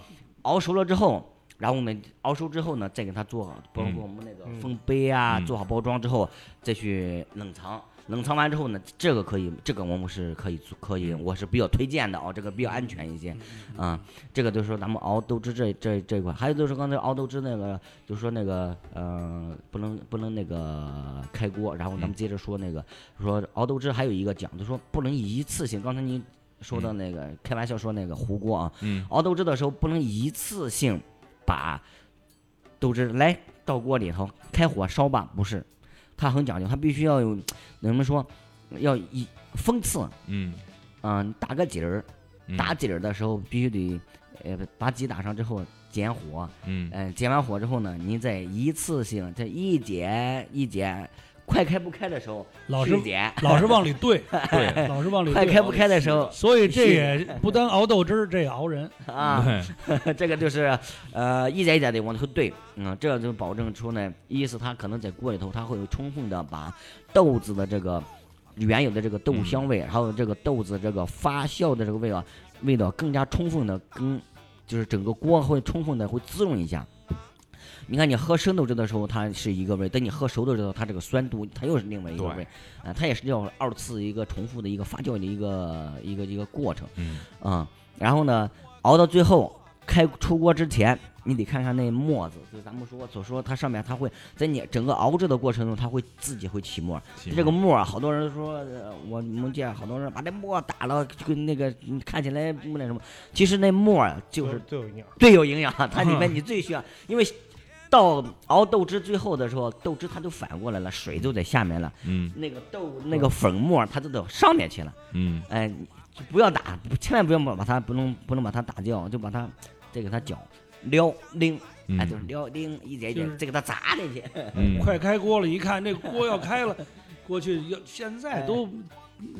熬熟了之后，然后我们熬熟之后呢，再给它做好，包括我们那个嗯封杯啊，嗯。做好包装之后，再去冷藏。冷藏完之后呢，这个可以，这个我们是可以做，可以，我是比较推荐的哦，这个比较安全一些，啊，这个就是说咱们熬豆汁这这这一块，还有就是刚才熬豆汁那个，就是说那个呃，不能不能那个开锅，然后咱们嗯。接着说那个，说熬豆汁还有一个讲，就说不能一次性，刚才您说的嗯。那个、开玩笑说那个糊锅啊，嗯。熬豆汁的时候不能一次性把豆汁来倒锅里头开火烧吧，不是，它很讲究，它必须要有，怎么说要一封刺，嗯。啊、打个底儿，嗯。打底儿的时候必须得，呃，把底打上之后减火，嗯。嗯、减完火之后呢，您再一次性这一减一减，快开不开的时候老是去减，老是往里兑，(laughs) 对 (laughs) 老是往里兑。快开不开的时候所以这也 (laughs) 不单熬豆汁儿，这也熬人。啊。这个就是呃一点一点的往里头兑，嗯，这样就保证出呢，一是它可能在锅里头，它会有充分的把豆子的这个原有的这个豆香味，还有这个豆子这个发酵的这个味道，味道更加充分的跟就是整个锅会充分的会滋润一下。你看，你喝生豆汁的时候，它是一个味儿；等你喝熟豆之后，它这个酸度它又是另外一个味儿，啊，它也是要二次一个重复的一个发酵的一个一个一个过程。嗯啊、然后呢，熬到最后开出锅之前，你得看看那沫子，就是咱们说所说，它上面它会在你整个熬制的过程中，它会自己会起沫。这个沫儿，好多人说，呃我们见好多人把那沫打了，就跟那个嗯看起来不那什么，其实那沫就是最有营养。最有营养，它里面你最需要，因为到熬豆汁最后的时候，豆汁它就反过来了，水就在下面了，嗯。那个豆那个粉末它就到上面去了。嗯。哎，就不要打，千万不要把把它不能不能把它打掉，就把它再给它搅撩拎，哎，就是撩拎一点一点再给它砸进去。嗯。(laughs) 快开锅了，一看这锅要开了，过去要现在都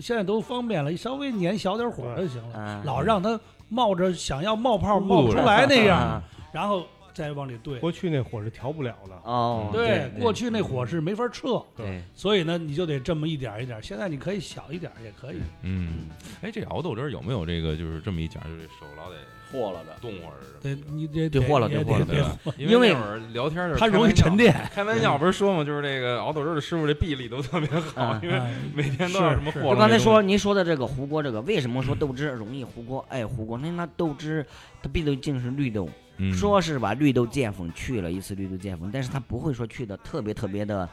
现在都方便了，稍微粘小点火就行了，啊，老让它冒着想要冒泡冒不出来那样，啊。然后再往里兑。过去那火是调不了的，哦，对，过去那火是没法撤，对，所以呢，你就得这么一点儿一点儿。现在你可以小一点儿也可以。嗯，哎，这熬豆汁儿有没有这个就是这么一讲，就是手老得和了的。动会儿什么对，你得得和了也对和了得？(laughs) 因因为那会儿聊天儿它容易沉。淀。开玩笑不是说嘛，就是这个熬豆汁儿的师傅这臂力都特别好，啊 (laughs) 因为啊每天都要是什么和。我刚才说您说的这个糊锅，这个为什么说豆汁容易糊锅？哎糊锅，那那豆汁它毕竟是绿豆，西嗯说是把绿豆淀粉去了一次绿豆淀粉，但是它不会说去的特别特别的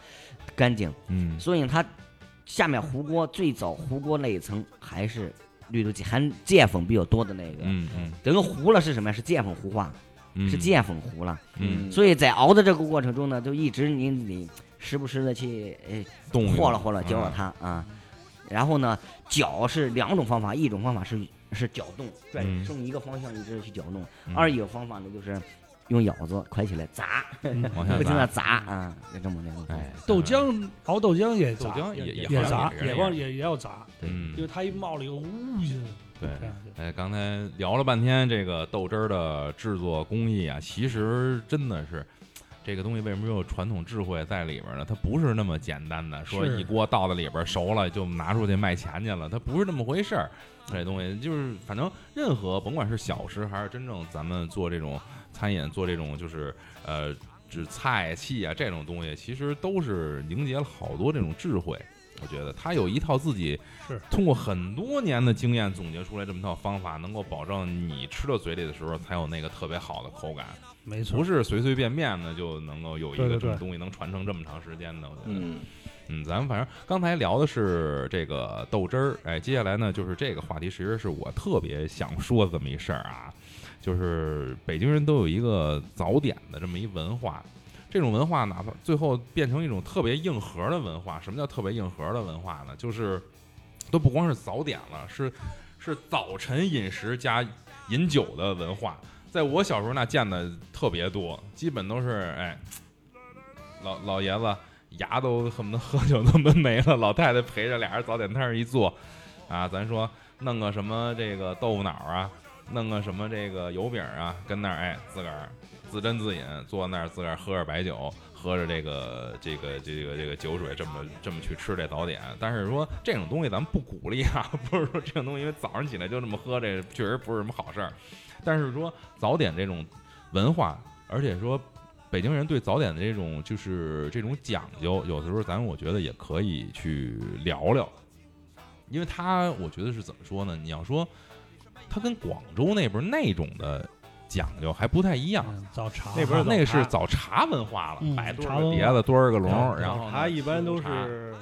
干净，嗯所以它下面糊锅最早糊锅那一层还是绿豆含淀粉比较多的那个。嗯嗯等于糊了是什么呀？是淀粉糊化，嗯是淀粉糊了。嗯所以在熬的这个过程中呢，就一直你你时不时的去哎和了和了，搅搅啊它啊。然后呢，搅是两种方法，一种方法是是搅动，转嗯从一个方向一直去搅动；嗯二一个方法呢，就是用舀子快起来砸，(laughs) 往下不停的砸，砸啊，就这么那种方法。哎，豆浆熬豆浆也豆砸，浆也也也砸，也也往也也要砸，嗯因为它一冒了一个，呜一下，对哎，刚才聊了半天这个豆汁儿的制作工艺啊，其实真的是这个东西为什么有传统智慧在里边呢？它不是那么简单的，说一锅倒在里边熟了就拿出去卖钱去了，它不是那么回事儿。这东西就是，反正任何甭管是小吃还是真正咱们做这种餐饮，做这种就是呃，指菜器啊这种东西，其实都是凝结了好多这种智慧。我觉得他有一套自己是通过很多年的经验总结出来这么套方法，能够保证你吃到嘴里的时候才有那个特别好的口感，没错不，是随随便便的就能够有一个这种东西能传承这么长时间的。我觉得，嗯，嗯，咱们反正刚才聊的是这个豆汁儿，哎，接下来呢就是这个话题，其实是我特别想说的这么一事儿啊，就是北京人都有一个早点的这么一文化。这种文化哪怕最后变成一种特别硬核的文化，什么叫特别硬核的文化呢？就是都不光是早点了，是是早晨饮食加饮酒的文化。在我小时候那见的特别多，基本都是哎，老老爷子牙都恨不得喝酒都闷没了，老太太陪着俩人早点摊儿一坐，啊，咱说弄个什么这个豆腐脑啊，弄个什么这个油饼啊，跟那儿哎自个儿自斟自饮，坐那儿自个儿喝着白酒，喝着这个这个这个这个酒水，这么这么去吃这早点。但是说这种东西咱们不鼓励啊，(laughs) 不是说这种东西因为早上起来就这么喝，这确实不是什么好事儿。但是说早点这种文化，而且说北京人对早点的这种就是这种讲究，有的时候咱我觉得也可以去聊聊，因为他我觉得是怎么说呢？你要说他跟广州那边那种的讲究还不太一样。嗯早茶那边那个是早茶文化了，嗯摆多少个碟子，多少个笼，然后呢茶一般都是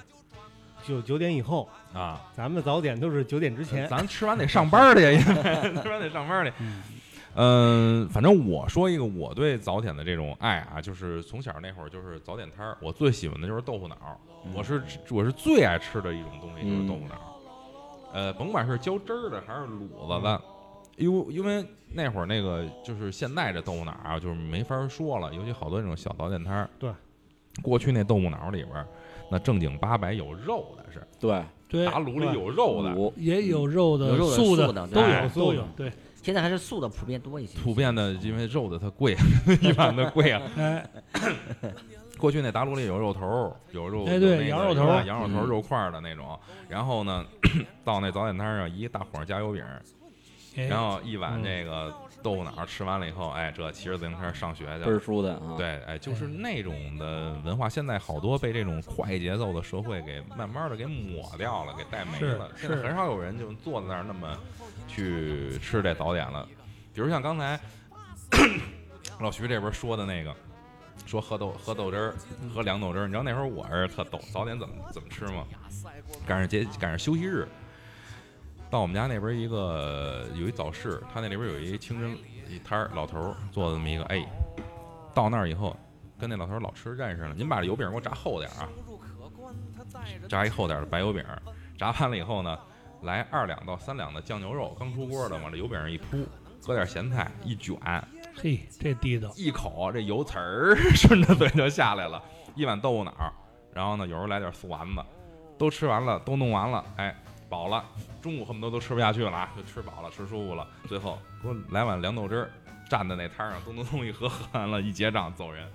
九九点以后，啊，咱们早点都是九点之前。咱吃完得上班儿去，因 (laughs) 为吃完得上班儿去。嗯嗯，反正我说一个我对早点的这种爱啊，就是从小那会儿就是早点摊儿，我最喜欢的就是豆腐脑儿，我是我是最爱吃的一种东西就是豆腐脑儿，呃，甭管是浇汁儿的还是卤子的，因为因为那会儿那个就是现在这豆腐脑儿啊，就是没法说了，尤其好多那种小早点摊儿，对，过去那豆腐脑儿里边儿，那正经八百有肉的是，对，对打卤里有肉的，也有肉的、有肉的素素的都有都有。对，现在还是素的普遍多一些。普遍的，因为肉的它贵，(laughs) 一般的贵啊。哎，过去那打卤里有肉头，有肉，哎对有那个羊肉头羊肉头肉块的那种。然后呢，(coughs) 到那早点摊上，一大伙儿加油饼然后一碗嗯这个豆腐脑儿吃完了以后，哎，这骑着自行车上学去倍儿了。舒坦啊。，对，哎，就是那种的文化，现在好多被这种快节奏的社会给慢慢的给抹掉了，给带没了。现在很少有人就坐在那儿那么去吃这早点了。比如像刚才 (coughs) 老徐这边说的那个，说喝豆喝豆汁儿，喝凉豆汁儿。你知道那时候我是特逗，早点怎么怎么吃吗？赶上节赶上休息日，到我们家那边一个有一早市，他那里边有一清真一摊儿，老头儿做的这么一个，哎，到那儿以后跟那老头儿老吃认识了。您把这油饼给我炸厚点儿啊，炸一厚点儿的白油饼，炸完了以后呢，来二两到三两的酱牛肉，刚出锅的，往这油饼上一铺，搁点咸菜一卷，嘿，这地道，一口这油词儿 (laughs) 顺着嘴就下来了，一碗豆腐脑儿，然后呢有时候来点素丸子，都吃完了，都弄完了，哎，饱了，中午恨不得都吃不下去了啊，就吃饱了，吃舒服了，最后给我来碗凉豆汁儿，站在那摊儿上，咚咚咚一喝，喝完了，一结账走人。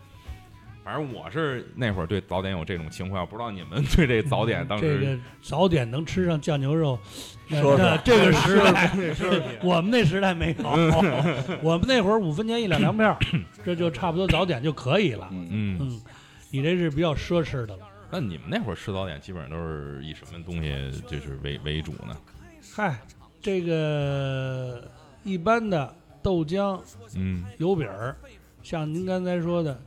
反正我是那会儿对早点有这种情怀，不知道你们对这早点当时这个早点能吃上酱牛肉，那说这个时代，(laughs) 我们那时代没有，(laughs) 我们那会儿五分钱一两粮票，这就差不多早点就可以了。嗯，嗯，嗯，你这是比较奢侈的了。那你们那会儿吃早点基本上都是以什么东西就是为为主呢？嗨，这个一般的豆浆、嗯油饼儿，像您刚才说的，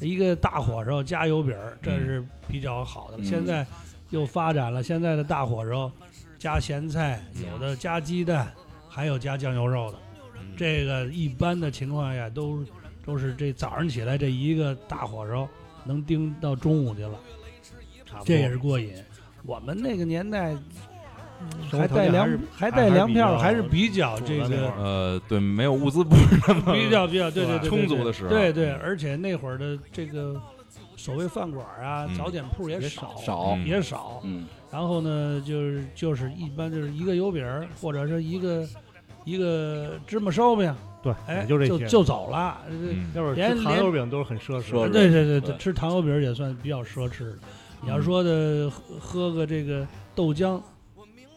一个大火烧加油饼儿，这是比较好的现在又发展了，现在的大火烧加咸菜，有的加鸡蛋，还有加酱油肉的。嗯这个一般的情况下都都是这早上起来这一个大火烧能盯到中午去了，差不多。这也是过瘾。我们那个年代还带粮还带粮票，还是比较这个呃，对，没有物资不是那么比较比较对对对对充足对的时候。对对，而且那会儿的这个所谓饭馆啊、嗯。早点铺也也少，少嗯。也少。嗯。然后呢，就是就是一般就是一个油饼，或者是一个一个芝麻烧饼，对，哎，就这些。就就走了。这嗯。要是连吃糖油饼都是很奢侈对对。对吃糖油饼也算比较奢侈的。你嗯要说的喝喝个这个豆浆，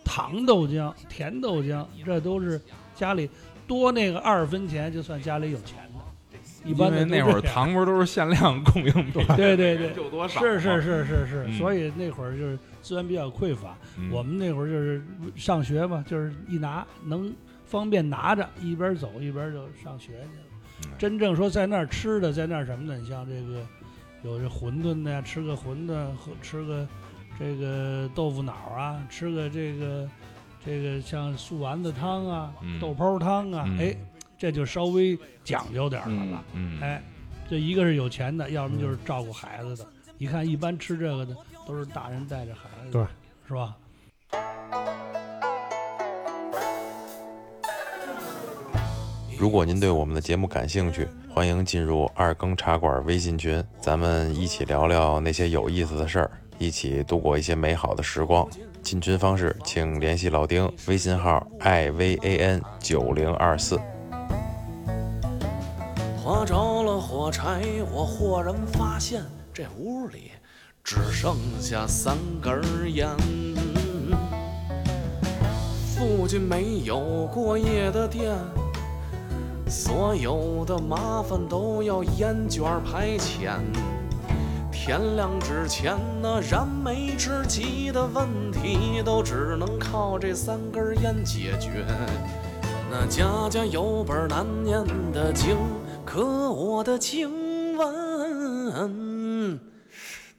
糖豆浆、甜豆浆，这都是家里多那个二分钱就算家里有钱的。一般的那会儿 (laughs) 糖不是都是限量供应品，对对对，就多少是是是是是，嗯所以那会儿就是资源比较匮乏。嗯我们那会儿就是上学嘛，就是一拿能方便拿着，一边走一边就上学去了。嗯真正说在那儿吃的，在那儿什么的，你像这个有这馄饨的呀，吃个馄饨，喝吃个这个豆腐脑啊，吃个这个这个像素丸子汤啊、嗯豆泡汤啊，嗯哎，这就稍微讲究点儿的了。嗯哎，这一个是有钱的，要么就是照顾孩子的。一看一般吃这个的都是大人带着孩子，对，是吧？如果您对我们的节目感兴趣，欢迎进入二更茶馆微信群，咱们一起聊聊那些有意思的事儿，一起度过一些美好的时光。进群方式，请联系老丁，微信号 i v a n 九零二四。划着了火柴，我忽然发现这屋里只剩下三根烟。附近没有过夜的店，所有的麻烦都要烟卷排遣。天亮之前那，燃眉之急的问题都只能靠这三根烟解决。那家家有本难念的经，可我的经文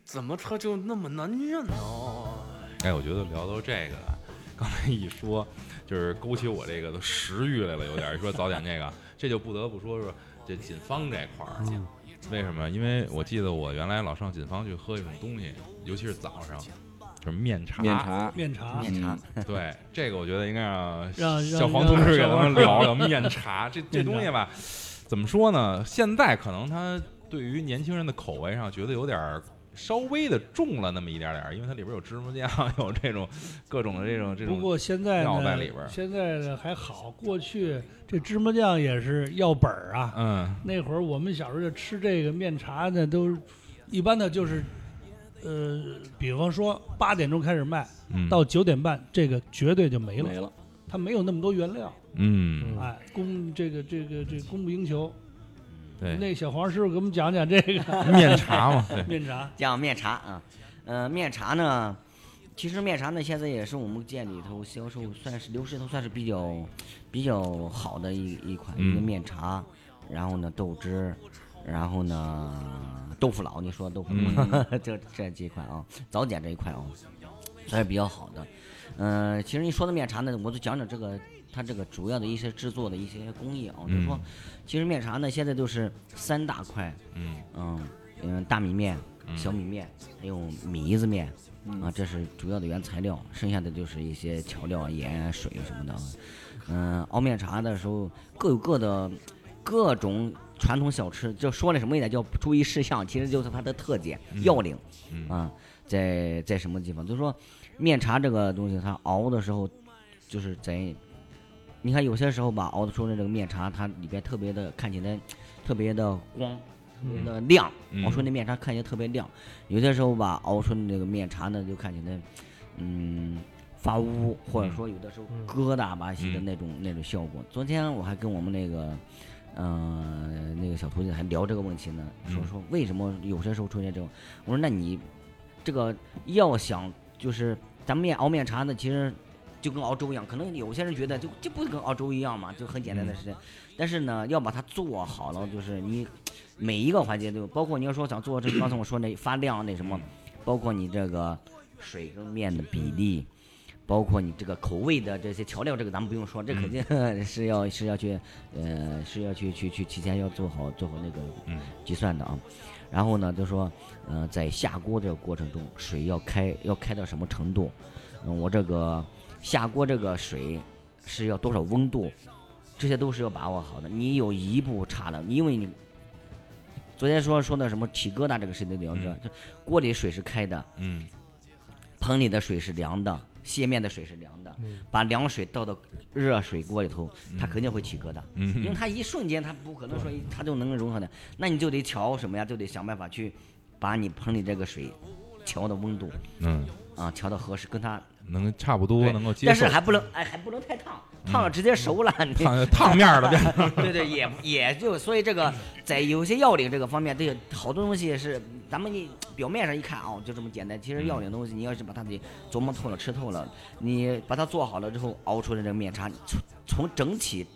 怎么它就那么难念呢？哎，我觉得聊到这个，刚才一说，就是勾起我这个食欲来了，有点说早点这个，这就不得不说说这锦芳这块儿。嗯为什么？因为我记得我原来老上锦芳去喝一种东西，尤其是早上，就是面茶。面茶，面茶，面茶，对，这个我觉得应该让 (laughs) 让小让黄同志给咱们聊聊面茶。这这东西吧，怎么说呢？现在可能它对于年轻人的口味上觉得有点儿稍微的重了那么一点点儿，因为它里边有芝麻酱，(laughs) 有这种各种的这种这种。不过现在料呢在里边，现在呢还好，过去这芝麻酱也是要本儿啊。嗯那会儿我们小时候就吃这个面茶呢，都一般的就是，呃，比方说八点钟开始卖，嗯，到九点半这个绝对就没了，没了。它没有那么多原料，嗯，哎，供这个这个这供不应求。对，那小黄师傅给我们讲讲这个 (laughs) 面茶嘛，(laughs) 面茶。讲面茶啊，呃，面茶呢，其实面茶呢，现在也是我们店里头销售算是流水头算是比较比较好的一一款、一个嗯面茶，然后呢豆汁，然后呢豆腐脑，你说豆腐脑，(laughs) 这这几款啊，早点这一块啊，算是比较好的。嗯、其实你说的面茶呢，我就讲讲这个它这个主要的一些制作的一些工艺啊，就是说嗯，其实面茶呢现在都是三大块，嗯嗯嗯，大米面、嗯小米面，还有米子面嗯啊，这是主要的原材料，剩下的就是一些调料、盐、啊水什么的。嗯，熬面茶的时候各有各的各种传统小吃，就说了什么一点叫注意事项，其实就是它的特点、嗯要领嗯啊，在在什么地方？就是说面茶这个东西，它熬的时候就是在。你看有些时候吧，熬的出的这个面茶，它里边特别的看起来特别的光，特别的亮，嗯熬出那面茶看起来特别亮。有些时候吧，熬出那个面茶呢，就看起来，嗯，发乌，或者说有的时候嗯疙瘩吧唧的嗯那种、那种效果。昨天我还跟我们那个，呃，那个小徒弟还聊这个问题呢，说嗯说为什么有些时候出现这种。我说那你这个要想就是咱们面熬面茶呢，其实。就跟熬粥一样，可能有些人觉得就就不跟熬粥一样嘛，就很简单的事情。但是呢，要把它做好了，就是你每一个环节都，包括你要说想做这刚才我说那发亮那什么，包括你这个水跟面的比例，包括你这个口味的这些调料，这个咱们不用说，这肯定 (laughs) 是要是要去呃是要去去去提前要做好做好那个嗯计算的啊。然后呢，就说呃在下锅这个过程中，水要开要开到什么程度？嗯，我这个下锅这个水是要多少温度？这些都是要把握好的。你有一步差了，因为你昨天说说的什么起疙瘩，这个谁都了解。就锅里水是开的，嗯盆里的水是凉的，蟹面的水是凉的，嗯把凉水倒到热水锅里头，它肯定会起疙瘩。因为嗯它一瞬间，它不可能说它就能融合的，那你就得调什么呀？就得想办法去把你盆里这个水调的温度嗯，啊，调到合适，跟它，能差不多能够接受，但是还不能哎，还不能太烫，烫了直接熟了，你烫烫面儿了。(laughs) 对对，也也就所以这个 (laughs) 在有些要领这个方面，对好多东西是咱们你表面上一看哦，就这么简单。其实要领东西，你要是把它给琢磨透了、吃透了，你把它做好了之后，熬出来这个面茶，从从整体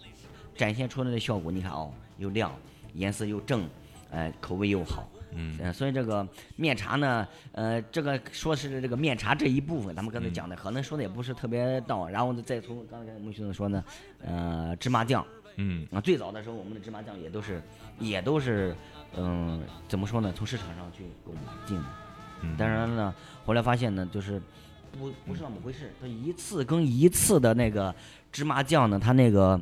展现出来的效果，你看哦，又亮，颜色又正，哎、口味又好。嗯呃，所以这个面茶呢，呃，这个说是这个面茶这一部分，咱们刚才嗯讲的，可能说的也不是特别到，然后呢，再从刚才我们兄弟说呢，呃，芝麻酱，嗯啊，最早的时候，我们的芝麻酱也都是，也都是，嗯、怎么说呢？从市场上去购买进的。嗯，当然了呢，后来发现呢，就是不不是那么回事。它一次跟一次的那个芝麻酱呢，它那个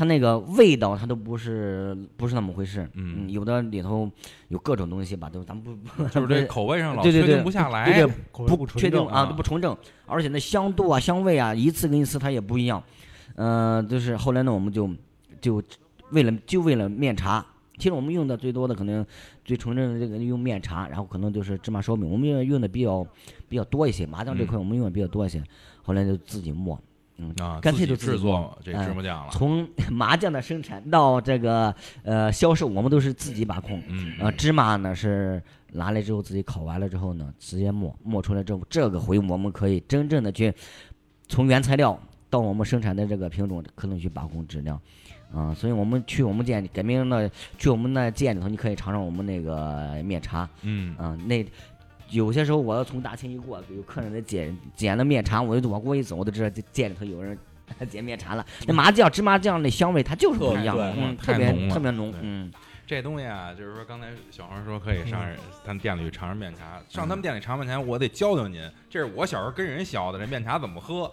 它那个味道，它都不是不是那么回事。嗯有的里头有各种东西吧，都咱们不不 (laughs) 就是这口味上老确对对对定不下来。对不确定啊，啊都不纯正，而且那香度啊、香味啊，一次跟一次它也不一样。嗯、就是后来呢，我们就就为了就为了面茶，其实我们用的最多的可能最纯正的这个用面茶，然后可能就是芝麻烧饼，我们用用的比较比较多一些。麻酱这块我们用的比较多一些，后来就自己磨，嗯，啊，干脆就制作这哎芝麻酱了。从 (laughs) 麻酱的生产到这个呃销售，我们都是自己把控。嗯呃，芝麻呢是拿来之后自己烤完了之后呢，直接磨，磨出来之后，这个回我们可以真正的去从原材料到我们生产的这个品种，可能去把控质量。啊、所以我们去我们店里，改名了去我们那店里头，你可以尝尝我们那个面茶。嗯啊、那有些时候我要从大厅一过，有客人来捡捡了面茶，我就往过一走，我都知道这店里头有人捡面茶了。那麻酱、芝麻酱那香味它就是不一样，特嗯，特别浓特别浓，嗯，这东西啊，就是说刚才小黄说可以上人他们店里去尝尝面茶，上他们店里尝面茶，我得教教您，这是我小时候跟人学的，这面茶怎么喝，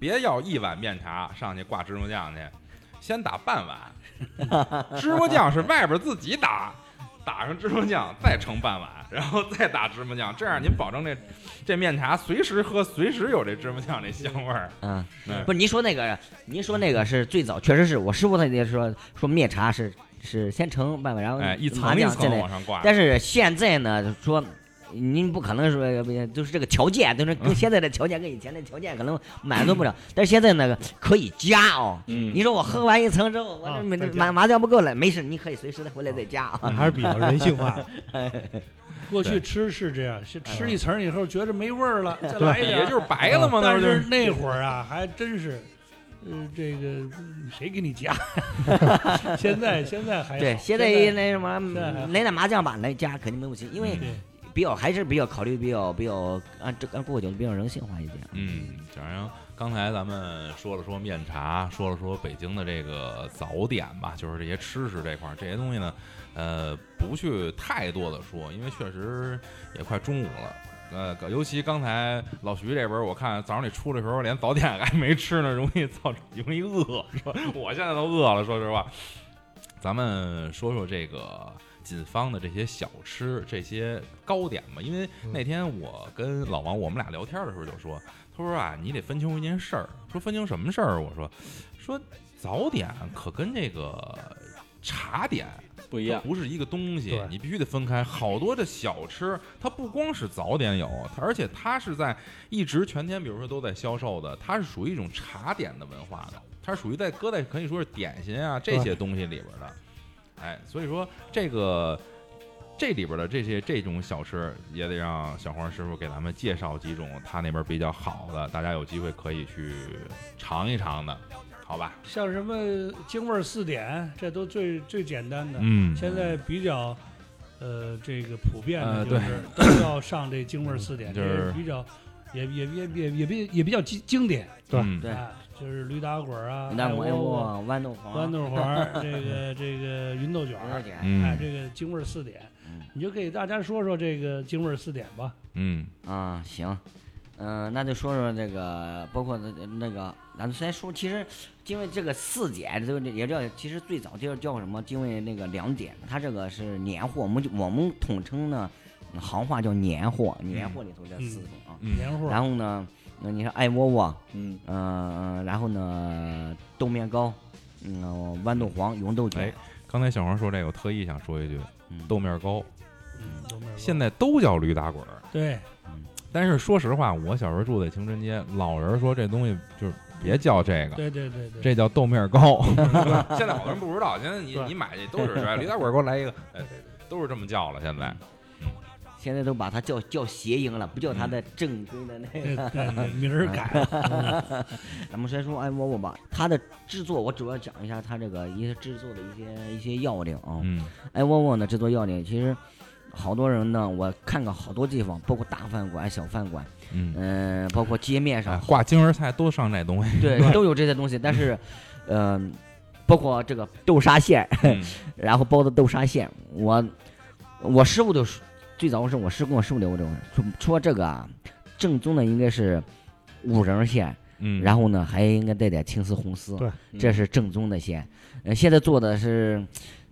别要一碗面茶上去挂芝麻酱去，先打半碗，(laughs) 芝麻酱是外边自己打。打上芝麻酱，再盛半碗，然后再打芝麻酱，这样您保证这这面茶随时喝，随时有这芝麻酱这香味儿。嗯，嗯不是您说那个，您说那个是最早，确实是我师傅他也说说面茶是是先盛半碗，然后哎，一麻层一层酱进来往上挂。但是现在呢，说您不可能说不就是这个条件，就是跟现在的条件跟以前的条件可能满足不了。但是现在那个可以加哦。嗯你说我喝完一层之后，我啊这麻麻将不够了，没事，你可以随时的回来再加啊。还是比较人性化的。(laughs) 过去吃是这样，是吃一层以后觉着没味儿了，再来一点，也就是白了嘛，那但不就是那会儿啊，(laughs) 还真是，呃，这个嗯谁给你加？(laughs) 现在现在还对，现在那什么来点麻将吧，来加肯定没问题，因为对比较还是比较考虑比较比较按这按过去比较人性化一点。嗯，反正刚才咱们说了说面茶，说了说北京的这个早点吧，就是这些吃食这块儿，这些东西呢，呃，不去太多的说，因为确实也快中午了。呃，尤其刚才老徐这边，我看早上你出来的时候连早点还没吃呢，容易造成容易饿。说我现在都饿了，说实话。咱们说说这个锦芳的这些小吃、这些糕点嘛，因为那天我跟老王我们俩聊天的时候就说，他说啊，你得分清一件事儿。说分清什么事儿？我说，说早点可跟这个茶点不一样不是一个东西，你必须得分开。好多的小吃，它不光是早点有，它而且它是在一直全天，比如说都在销售的，它是属于一种茶点的文化的，它是属于在搁在可以说是点心啊这些东西里边的。哎，所以说这个这里边的这些这种小吃，也得让小黄师傅给咱们介绍几种他那边比较好的，大家有机会可以去尝一尝的，好吧？像什么京味四点，这都最最简单的。嗯现在比较呃这个普遍的呃就是都要上这京味四点，就是比较也也也也也比也比较经经典对嗯对啊，就是驴打滚儿啊，那我爱窝窝我豌豆黄，豌豆黄，(laughs) 这个这个芸豆卷儿，这个京味儿四点嗯，你就给大家说说这个京味儿四点吧。嗯啊，行，嗯、那就说说这个，包括那那个，咱先说，其实因为这个四点，这个也叫，其实最早叫叫什么？因为那个两点，它这个是年货，我们就我们统称呢，嗯行话叫年货，年货里头这四种啊。嗯年货然后呢，那你说爱窝窝，嗯，嗯、然后呢豆面糕，嗯、豌豆黄、芸豆哎，刚才小黄说这个，我特意想说一句，嗯豆面糕嗯，现在都叫驴打滚儿。对但是说实话，我小时候住在青春街，老人说这东西就是别叫这个，对对对对，这叫豆面糕。(laughs) 现在好多人不知道，现在你你买这都是哎驴打滚儿给我来一个，哎，都是这么叫了。现在现在都把它叫叫谐音了，不叫它的正规的那个。(laughs) 名儿改了，(laughs) 咱们先说爱窝窝吧，它的制作我主要讲一下它这个一些制作的一些一些要领啊。嗯爱窝窝呢制作要领，其实好多人呢，我看过好多地方，包括大饭馆、小饭馆，嗯，嗯、包括街面哎上，挂京儿菜都上这东西。对，(laughs) 都有这些东西。但是，嗯、包括这个豆沙馅，嗯然后包的豆沙馅，我我师傅就说最早是我师跟我师傅聊过这个，说说这个啊，正宗的应该是五仁馅，嗯，然后呢还应该带点青丝红丝，对这是正宗的馅。呃，现在做的是，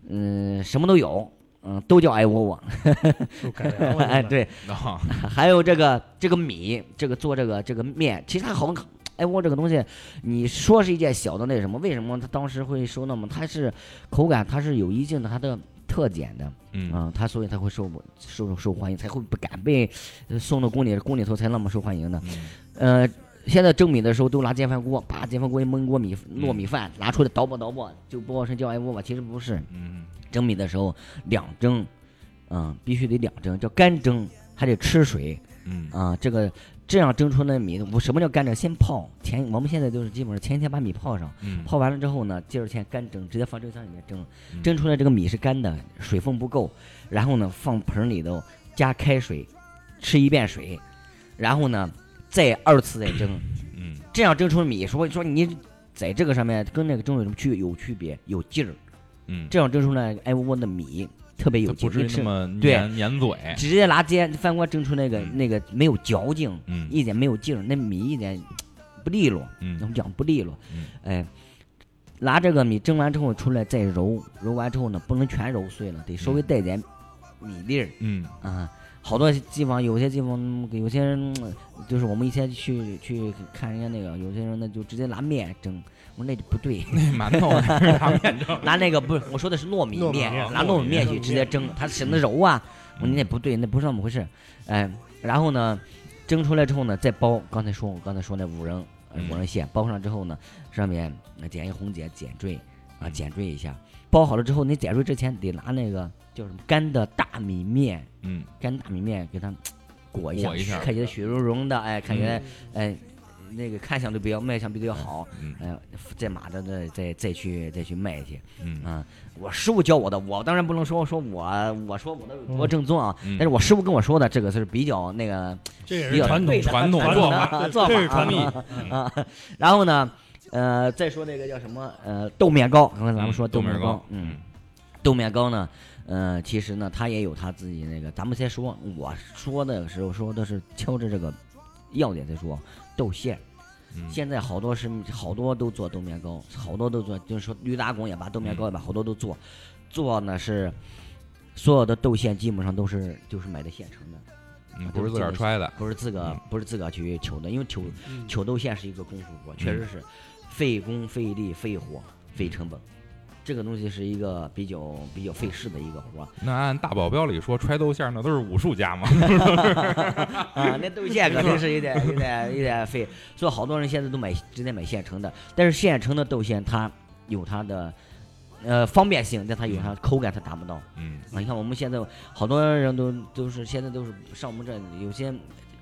嗯、什么都有，嗯、都叫爱窝窝。哎，，对，啊 (laughs) 还有这个这个米，这个做这个这个面，其实它好像哎窝这个东西，你说是一件小的那什么，为什么它当时会收那么？它是口感，它是有一定的它的特点的，嗯啊，它所以他会受受受欢迎，才会不敢被呃送到宫里宫里头才那么受欢迎的。嗯呃，现在蒸米的时候都拿电饭锅，把电饭锅一焖锅米糯米饭拿出来捣鼓捣鼓，就包成叫艾窝吧，其实不是。嗯蒸米的时候两蒸，嗯，必须得两蒸，叫干蒸，还得吃水嗯啊。这个这样蒸出那米，我什么叫干蒸？先泡，前我们现在都是基本上前一天把米泡上，嗯。泡完了之后呢，第二天干蒸，直接放蒸箱里面蒸，嗯。蒸出来这个米是干的，水分不够，然后呢放盆里头加开水，吃一遍水，然后呢再二次再蒸，嗯。这样蒸出的米，说说你在这个上面跟那个蒸有什么区有区别？有劲儿，嗯，这样蒸出来艾窝窝的米特别有劲不至于那么对粘粘嘴。直接拿煎饭锅蒸出那个嗯那个没有嚼劲，嗯一点没有劲儿，那米一点不利落，我嗯们讲不利落嗯，哎。拿这个米蒸完之后出来再揉，揉完之后呢，不能全揉碎了，得稍微带点米粒儿嗯啊。好多地方有些地方有些人嗯就是我们以前去去看人家那个，有些人呢就直接拿面蒸，我说那就不对，那馒头是拿面蒸。拿那个不是我说的是糯米面，拿糯米面去直接蒸，它省得揉啊。我说那不对，那不是那么回事。哎，然后呢，蒸出来之后呢，再包。刚才说我刚才说那五仁五仁馅，包上之后呢，上面呃点一红碱碱缀啊，点缀一下。包好了之后，你点缀之前得拿那个叫什么干的大米面，嗯干大米面给它裹一下，裹一下看起来雪融融的，哎，看起来嗯哎那个看相都比较卖相比较好。嗯哎，再马的再再再去再去卖去。嗯。啊，我师傅教我的，我当然不能说说我我说我的有多正宗啊，嗯。但是我师傅跟我说的这个是比较那个这也比较是传统传统传做法做法是传统。啊 (laughs) 啊。然后呢，呃，再说那个叫什么呃豆面糕，刚才咱们说豆面面糕，嗯，豆面糕呢，呃，其实呢，它也有它自己那个，咱们先说，我说的时候说的是敲着这个要点再说豆馅。嗯现在好多是好多都做豆面糕，好多都做，就是说驴打滚也罢，豆面糕也罢，好多都做。做呢是所有的豆馅基本上都是就是买的现成的，嗯不是自个儿揣的。不是自个嗯不是自个儿去求的，因为求嗯求豆馅是一个功夫活，确实是费工费力费火费成本。这个东西是一个比较比较费事的一个活儿那按大保镖里说，揣豆馅儿那都是武术家嘛。(laughs) 啊，那豆馅肯定是有点有点有点费，所以好多人现在都买直接买现成的。但是现成的豆馅它有它的呃方便性，但它有它口感它达不到。嗯啊，你看我们现在好多人都都是现在都是上我们这有些。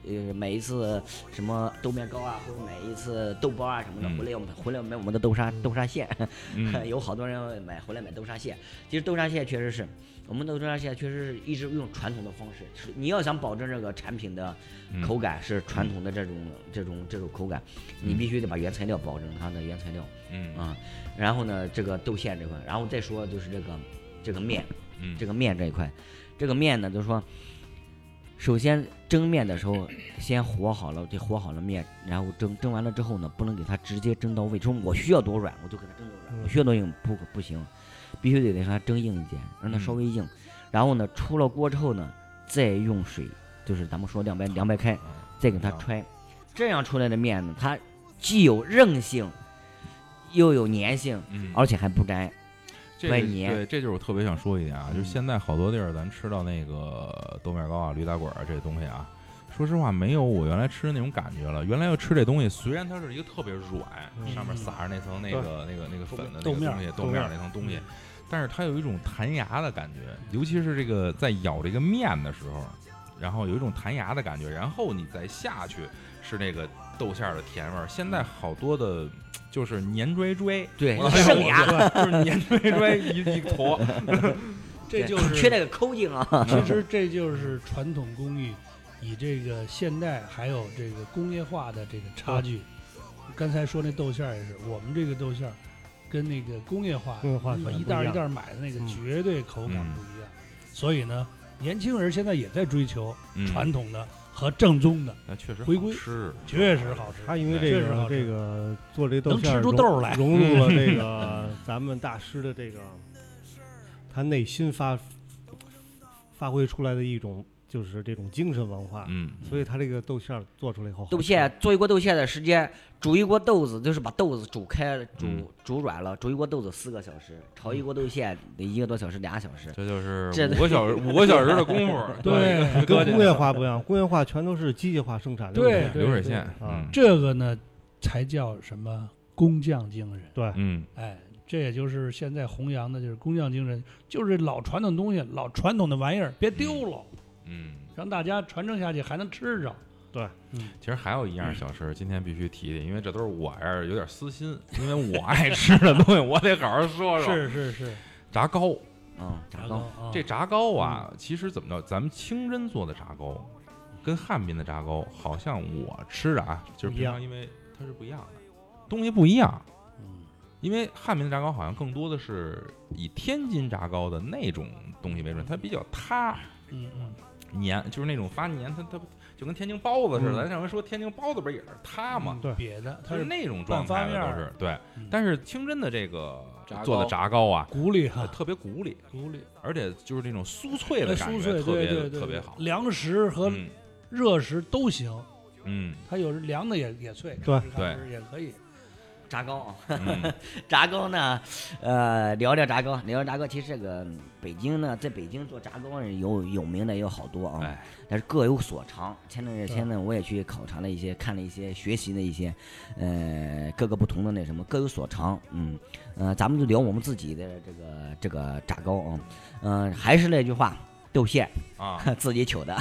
呃，买一次什么豆面糕啊，或者买一次豆包啊什么的，嗯回来我们回来买我们的豆沙豆沙馅，(laughs) 嗯有好多人买回来买豆沙馅。其实豆沙馅确实是我们豆沙馅确实是一直用传统的方式，你要想保证这个产品的嗯口感是传统的这种这种这种口感，你必须得把原材料保证它的原材料嗯啊。然后呢，这个豆馅这块，然后再说就是这个这个面，嗯这个面这一块，这个面呢，就是说，首先蒸面的时候，先和好了，这和好了面，然后蒸蒸完了之后呢，不能给它直接蒸到位，说我需要多软，我就给它蒸多软，我需要多硬不不行，必须得给它蒸硬一点，让它稍微硬。然后呢，出了锅之后呢，再用水，就是咱们说凉白凉白开，再给它揣，这样出来的面呢，它既有韧性，又有粘性，嗯，而且还不粘。这对，这就是我特别想说一点啊，就是嗯。现在好多地儿咱吃到那个豆面糕啊、驴打滚儿啊这东西啊，说实话没有我原来吃的那种感觉了。原来要吃这东西，虽然它是一个特别软，嗯上面撒着那层那个那个那个粉的那个东西，豆豆面那层东西，但是它有一种弹牙的感觉，尤其是这个在咬这个面的时候，然后有一种弹牙的感觉，然后你再下去是那个豆馅儿的甜味儿。现在好多的。就是黏拽拽，对我，剩牙，就是黏拽拽一一坨，这就是缺那个抠劲啊。其实这就是传统工艺与这个现代还有这个工业化的这个差距。刚才说那豆馅儿也是，我们这个豆馅儿跟那个工业化工业化一袋儿一袋儿买的那个嗯绝对口感嗯不一样。所以呢，年轻人现在也在追求嗯。传统的和正宗的，那确实回归。是，确实好吃。他因为这个这个做这豆能吃出豆儿来。融入了这个 (laughs) 咱们大师的这个他内心发发挥出来的一种就是这种精神文化，嗯，所以他这个豆馅儿做出来以后，豆馅做一锅豆馅的时间，煮一锅豆子就是把豆子煮开了，煮、嗯煮软了，煮一锅豆子四个小时，炒一锅豆馅得一个多小时，俩小时。这就是五个小时 (laughs) 五个小时的功夫，对跟工业化不一样，工业化全都是机械化生产，对流水线，啊嗯这个呢，才叫什么工匠精神。对，嗯哎，这也就是现在弘扬的，就是工匠精神，就是老传统东西、老传统的玩意儿别丢了，嗯。让大家传承下去，还能吃着对。其实还有一样小吃，今天必须提提，因为这都是我呀有点私心，因为我 (laughs) 爱吃的东西，我得好好说说。是是是，炸糕，嗯，炸糕，啊。这炸糕啊，其实怎么着，咱们清真做的炸糕，跟汉民的炸糕，好像我吃的啊，就是不一样。因为它是不一样的，东西不一样。嗯。因为汉民的炸糕好像更多的是以天津炸糕的那种东西为准，它比较塌嗯嗯，黏，就是那种发黏，它它就跟天津包子似的。嗯咱上回说天津包子不是也是塌吗？对瘪的，它是那种状态的半发面儿都是对嗯，但是清真的这个做的炸糕啊，鼓里哈，呃特别鼓里，鼓里，而且就是那种酥脆的哎酥脆，感觉特别对对对，特别好。凉食和嗯热食都行，嗯它有凉的也也脆，对看着看着也可以。炸糕啊，嗯 (laughs) 炸糕呢，呃，聊聊炸糕，聊聊炸糕。其实这个北京呢，在北京做炸糕有有名的也有好多啊，哎，但是各有所长。前段时间呢，我也去考察了一些，看了一些，学习的一些，呃，各个不同的那什么，各有所长。嗯，呃，咱们就聊我们自己的这个这个炸糕啊，嗯、还是那句话，豆馅啊，自己取的。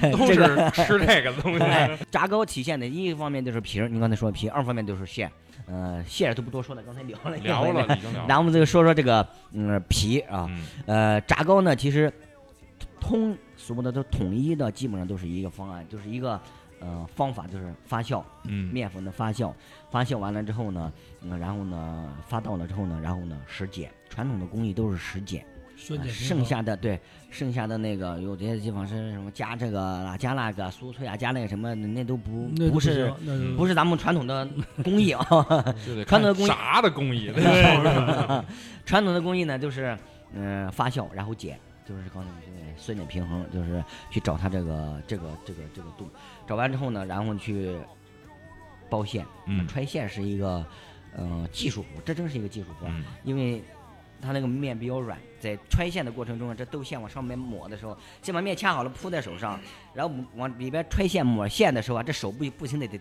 对，(laughs) 都这个是 (laughs) 吃这个东西。哎，炸糕体现的一方面就是皮儿，你刚才说皮，二方面就是馅。呃，馅都不多说了，刚才聊了聊了已经聊了。然后我们就说说这个嗯皮啊，嗯呃，炸糕呢，其实通所谓的都统一的，基本上都是一个方案，就是一个呃方法，就是发酵嗯面粉的发酵，发酵完了之后呢，嗯，然后呢发到了之后呢，然后呢食碱，传统的工艺都是食碱，呃剩下的对剩下的那个有些地方是什么加这个啊，加那个酥脆啊，加那个什么，那都不不是不是咱们传统的工艺啊。(laughs) 传统的工艺啥的工艺。(laughs) (laughs) 对传统的工艺呢，就是嗯、呃发酵，然后碱，就是刚才我们说的酸碱平衡，就是去找它这个这个这个这个度，找完之后呢，然后去包馅，嗯揣馅是一个呃技术活，这真是一个技术活，嗯因为它那个面比较软，在揣线的过程中，这豆馅往上面抹的时候，先把面掐好了铺在手上，然后往里边揣线抹线的时候啊，这手不不行得得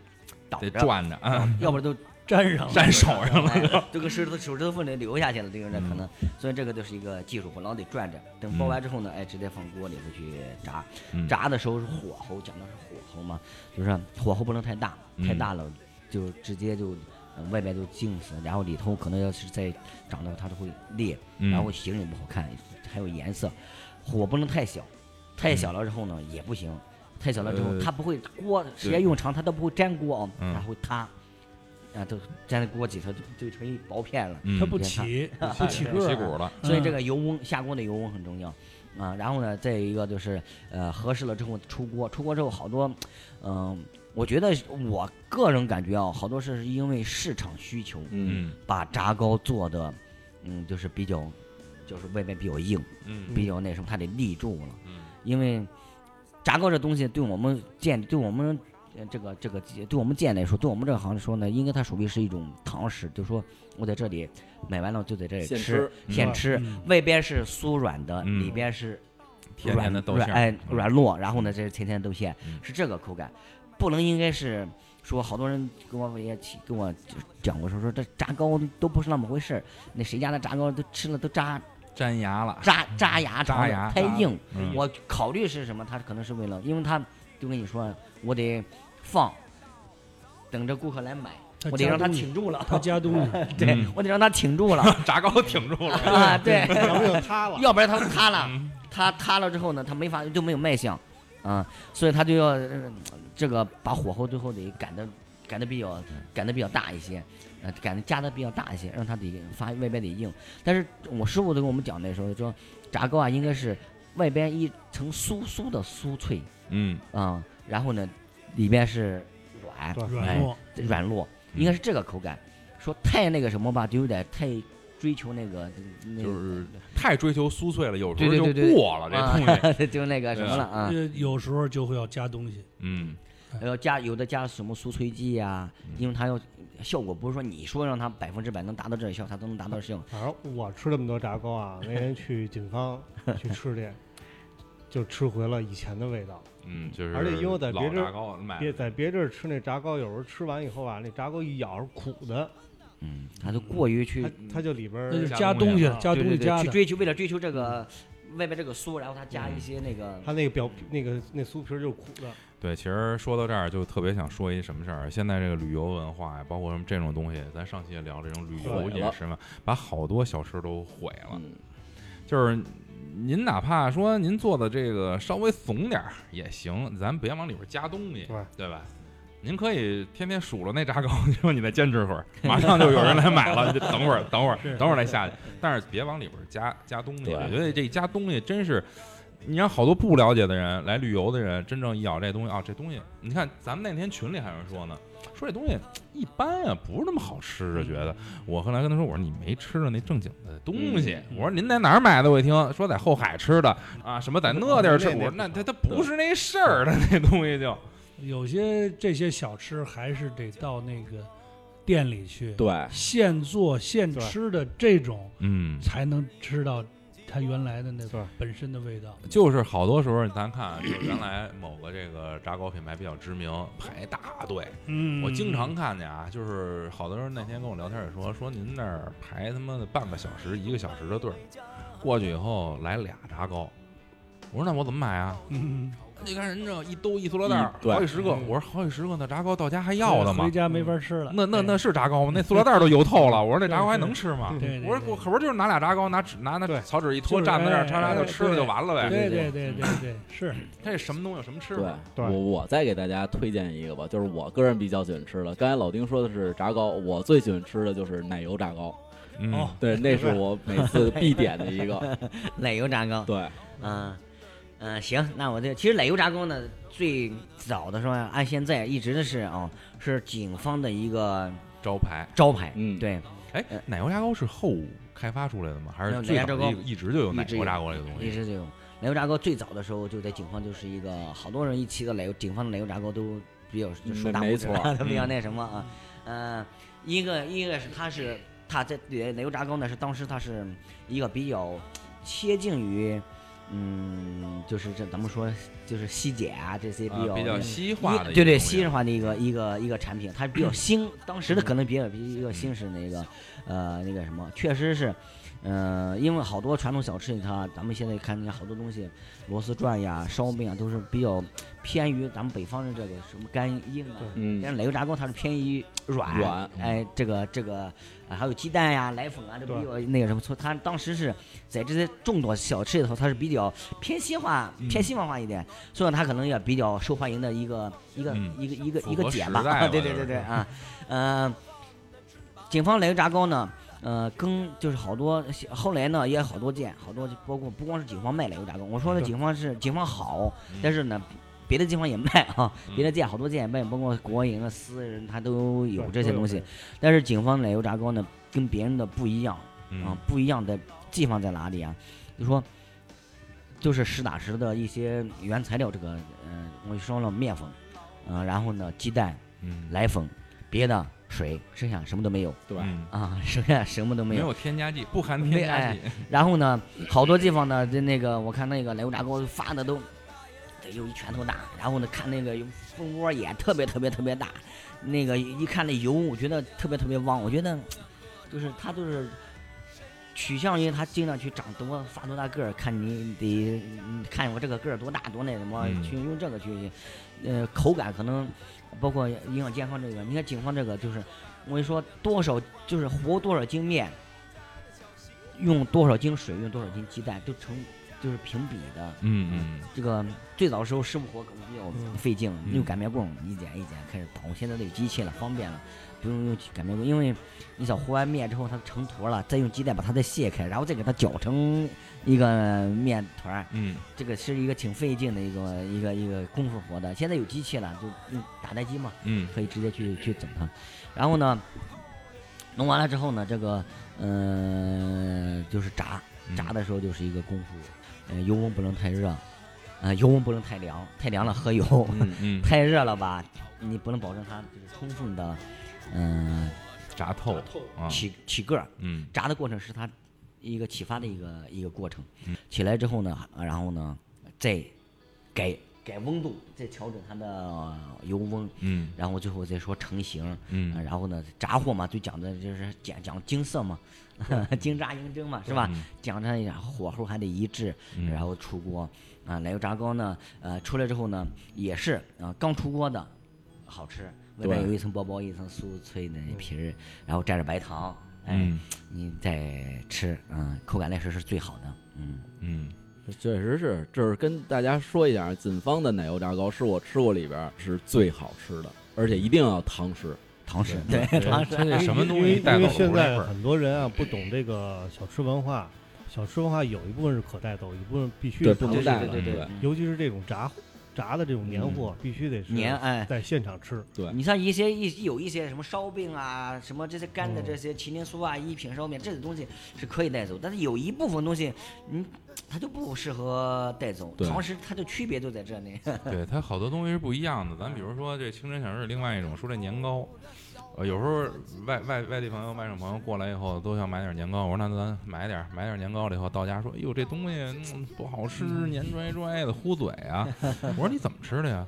倒得着，转着啊，要不然都粘上了粘手上了。哎，就跟手指头手指头缝里流下去了，这个人可能，所以这个就是一个技术活，老得转着。等包完之后呢，哎，直接放锅里头去炸。嗯炸的时候是火候，讲的是火候嘛，就是火候不能太大，太嗯大了就直接就、呃外边都净死，然后里头可能要是再长的话，它就会裂，嗯然后形也不好看，还有颜色。火不能太小，太小了之后呢、也不行，太小了之后、呃它不会锅时间用长，它都不会粘锅啊，嗯它会塌。啊，都粘在锅底，它就就成一薄片了。嗯它不起啊 (laughs) 不起个儿，起骨了。所以这嗯个油温下锅的油温很重要。啊，然后呢，再一个就是呃合适了之后出锅，出锅之后好多，嗯、我觉得我个人感觉啊，好多是因为市场需求，嗯，把炸糕做的，嗯，就是比较，就是外面比较硬，嗯。比较那什么，它得立住了。嗯。因为炸糕这东西对我们建，对我们呃这个这个对我们建来说，对我们这个行来说呢，应该它属于是一种堂食，就说我在这里买完了就在这里现吃，现吃，嗯。外边是酥软的，嗯里边是甜甜的豆馅哎嗯。软糯，然后呢这是甜甜的豆馅嗯，是这个口感，不能应该是说好多人跟我也起跟我讲过说说这炸糕都不是那么回事儿，那谁家的炸糕都吃了都扎粘牙了，扎扎牙扎牙太硬。嗯我考虑是什么？他可能是为了，因为他就跟你说，我得放，等着顾客来买，我得让他挺住了。他加东西，对嗯我得让他挺住了 (laughs) 炸糕挺住了，啊！对，要不就塌了。(laughs) 要不然他塌了。嗯他塌了之后呢，他没法就没有卖相，啊，所以他就要、呃这个把火候最后得赶的赶的比较赶的比较大一些，呃，赶的加的比较大一些，让它得发外边得硬。但是我师傅都跟我们讲那时候说，炸糕啊应该是外边一层酥酥的酥脆嗯啊、然后呢里边是软软糯，软糯，应该是这个口感。说太那个什么吧，就有点太追求那个那就是太追求酥脆了，有时候就过了这东西，啊，(laughs) 就那个什么了啊。呃有时候就会要加东西，嗯要加有的加什么酥脆剂呀、因为它要效果不是说你说让它百分之百能达到这效，它都能达到这效果。反正我吃这么多炸糕啊，(laughs) 那天去锦芳去吃去，就吃回了以前的味道。嗯，就是而且因为在别地儿炸糕买别在别地儿吃那炸糕，有时候吃完以后啊，那炸糕一咬是苦的，嗯，它就过于去它它就里边儿那就加加东西加东西加。去追求，为了追求这个外边这个酥，然后他加一些那个他那个表那个那酥皮儿就是苦的。对，其实说到这儿，就特别想说一什么事儿。现在这个旅游文化呀，包括什么这种东西，咱上期也聊这种旅游饮食嘛，把好多小吃都毁了。嗯就是您哪怕说您做的这个稍微怂点儿也行，咱别往里边加东西，对对吧？您可以天天数落那炸糕，(laughs) 你说你再坚持会儿，马上就有人来买了。就等会儿，等会儿，等会儿再下去。但是别往里边加加东西，我觉得这加东西真是，你让好多不了解的人来旅游的人，真正一咬这东西啊，这东西，你看咱们那天群里还有人说呢，说这东西一般啊，不是那么好吃啊，觉得。我后来跟他说，我说你没吃着那正经的东西，嗯我说您在哪儿买的？我一听说在后海吃的啊，什么在那地儿吃，我说那他他不是那事儿，他那东西就有些这些小吃还是得到那个店里去，对，现做现吃的这种，嗯，才能吃到它原来的那对。本身的味道。就是好多时候咱看啊，就原来某个这个炸糕品牌比较知名，排大队，嗯，我经常看见啊，就是好多人那天跟我聊天也说，说您那儿排他妈的半个小时、一个小时的队儿，过去以后来俩炸糕，我说那我怎么买啊？嗯，(laughs) 你看人这一兜一塑料袋儿，一对好几十个，嗯我说好几十个，那炸糕到家还要的吗回？家没法吃了。那那那是炸糕吗？那塑料袋儿都油透了。我说那炸糕还能吃吗？对对对我说我可不是就是拿俩炸糕，拿纸拿那对草纸一拖，就是蘸在那儿，哎叉叉就哎吃了就完了呗。对对对对对，是 (clears throat) 它这什么东西有什么吃对法？，对我我再给大家推荐一个吧，就是我个人比较喜欢吃的。刚才老丁说的是炸糕，我最喜欢吃的就是奶油炸糕。嗯哦，对，(laughs) 那是我每次必点的一个。(laughs) 奶油炸糕。对，嗯嗯，行，那我这其实奶油炸糕呢，最早的时候啊按现在一直的是啊、是警方的一个招牌。招牌。嗯对，哎，奶油炸糕是后开发出来的吗？还是最早奶油炸糕一一直就有奶油炸糕这个东西？一直就有奶油炸糕最早的时候就在警方就是一个好多人一提到奶油，警方的奶油炸糕都比较就竖大拇指没错都 (laughs) 比较那什么啊，嗯、一个一个是它是它在奶奶油炸糕呢是当时它是一个比较贴近于。嗯，就是这咱们说，就是西碱啊这些比较、啊比较西化对对西西式化的一个一个一个产品，它比较 (coughs) 新，当时的可能比较比一个新式那个呃那个什么，确实是，呃，因为好多传统小吃它咱们现在看见好多东西，螺丝转呀、烧饼啊，都是比较偏于咱们北方的这个什么干硬啊。嗯但是奶油炸糕它是偏于软，软哎，这个这个啊，还有鸡蛋呀、奶粉啊，这比较那个什么，所以它当时是在这些众多小吃里头，它是比较偏西化、嗯。偏西方化一点，所以它可能也比较受欢迎的一个一个、嗯一个一个一个点吧，吧对对对对啊，嗯、警方奶油炸糕呢，呃，跟就是好多后来呢，也好多件，好多包括不光是警方卖奶油炸糕，我说的警方是警方好，嗯。但是呢，别的地方也卖啊，嗯别的店好多店也卖，包括国营啊、私人，它都有这些东西。但是警方奶油炸糕呢，跟别人的不一样啊嗯，不一样的地方在哪里啊？就说。就是实打实的一些原材料，这个，嗯、我说了面粉，嗯、然后呢，鸡蛋、嗯，奶粉，别的水，剩下什么都没有对吧啊，(laughs) 剩下什么都没有。没有添加剂，不含添加剂。然后呢，好多地方呢，就那个我看那个奶油炸糕发的都得有一拳头大，然后呢，看那个蜂窝也特别特别特别大，那个一看那油，我觉得特别特别旺，我觉得就是它就是取向于它尽量去长多发多大个儿，看你得嗯看我这个个儿多大多那什么，嗯去用这个去，呃，口感可能包括营养健康这个，你看警方这个就是我跟你说多少就是和多少斤面。用多少斤水，用多少斤鸡蛋，都成就是平比的。嗯嗯这个最早的时候师傅活可能比较嗯费劲，嗯用擀面棍一剪一剪开始捣。现在都有机器了，方便了，不用用擀面棍，因为你想和完面之后它成坨了，再用鸡蛋把它再卸开，然后再给它搅成一个面团儿，嗯这个是一个挺费劲的一个一个一个功夫活的。现在有机器了，就用打蛋机嘛，嗯可以直接去去整它。然后呢，弄完了之后呢，这个嗯、就是炸，嗯炸的时候就是一个功夫，呃，油温不能太热，呃，油温不能太凉，太凉了喝油，嗯嗯，(laughs) 太热了吧，你不能保证它就是充分的，嗯、炸透啊，起起个儿。嗯炸的过程是它一个启发的一个一个过程嗯。起来之后呢，啊然后呢，再改改温度，再调整它的油温，嗯然后最后再说成型。啊嗯然后呢，炸货嘛，最讲的就是讲讲金色嘛，金炸银针嘛，是吧？嗯讲着呀，火候还得一致，嗯然后出锅啊。奶油炸糕呢，呃，出来之后呢，也是啊，刚出锅的，好吃，外面有一层薄薄一层酥脆的皮儿，然后蘸着白糖，哎，嗯你再吃，嗯，口感来说是最好的，嗯。嗯确实是，这是跟大家说一下，锦芳的奶油炸糕是我吃过里边儿是最好吃的，而且一定要糖食。糖食，对对，糖食它这什么东西带走了因为现？在很多人啊不懂这个小吃文化，小吃文化有一部分是可带走，一部分必须对，是糖食不能带了。对对对对尤其是这种炸炸的这种年货，必须得是年哎，在现场吃。对你像一些一有一些什么烧饼啊，什么这些干的嗯这些麒麟酥啊、一品烧饼这种东西是可以带走，但是有一部分东西，嗯，它就不适合带走。对糖食它的区别就在这里。(laughs) 对，它好多东西是不一样的。咱比如说这清真小吃，另外一种说这年糕，呃，有时候外外外地朋友、外省朋友过来以后都想买点年糕，我说那咱买点儿买点儿年糕了以后到家说，哎呦这东西、嗯、不好吃，黏拽拽的，糊嘴啊。我说你怎么吃的呀？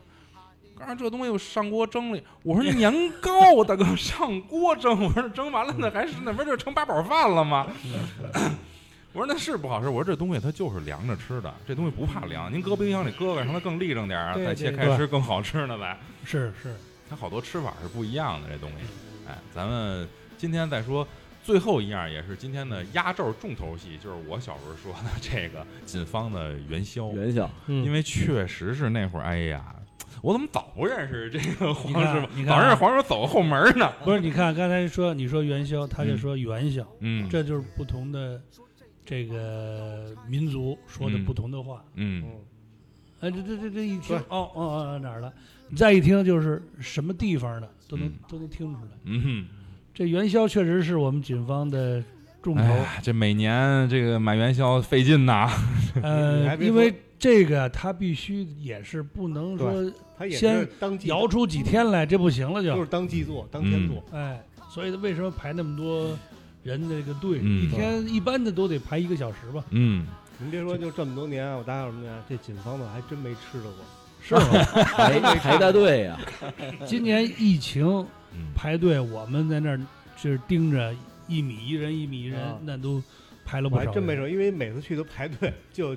告诉这东西我上锅蒸了，我说年糕大哥上锅蒸，我说蒸完了那还是那不就成八宝饭了吗？(coughs) 我说那是不好吃，我说这东西它就是凉着吃的，这东西不怕凉，您搁冰箱里搁搁，让它更立正点儿，再切开吃更好吃呢呗。是是，它好多吃法是不一样的，这东西。哎，咱们今天再说最后一样，也是今天的压轴重头戏，就是我小时候说的这个锦芳的元宵，元宵，嗯因为确实是那会儿，哎呀。我怎么早不认识这个黄师傅？你看早认识黄师傅走后门呢。不是？你看刚才说你说元宵，他就说元宵，嗯，这就是不同的这个民族说的嗯不同的话。嗯哎，这这这这一听，哦哦哦哪儿了？你再一听就是什么地方的，都能、嗯都能听出来。嗯这元宵确实是我们警方的重哼，头哎，这每年这个买元宵费劲呐。呃 (laughs) 因为这个它必须也是不能说他也先是当季摇出几天来，这不行了就。就是当季做，当天做。哎，所以为什么排那么多人的这个队？嗯一天一般的都得排一个小时吧？嗯，您别说，就这么多年，我打小什么年，这警方的还真没吃着过。是吗？(laughs) 排 (laughs) 排大队呀，(laughs) 今年疫情嗯排队，我们在那儿就是盯着一米一人，一米一人啊，那都排了我不少。还真没说，因为每次去都排队，就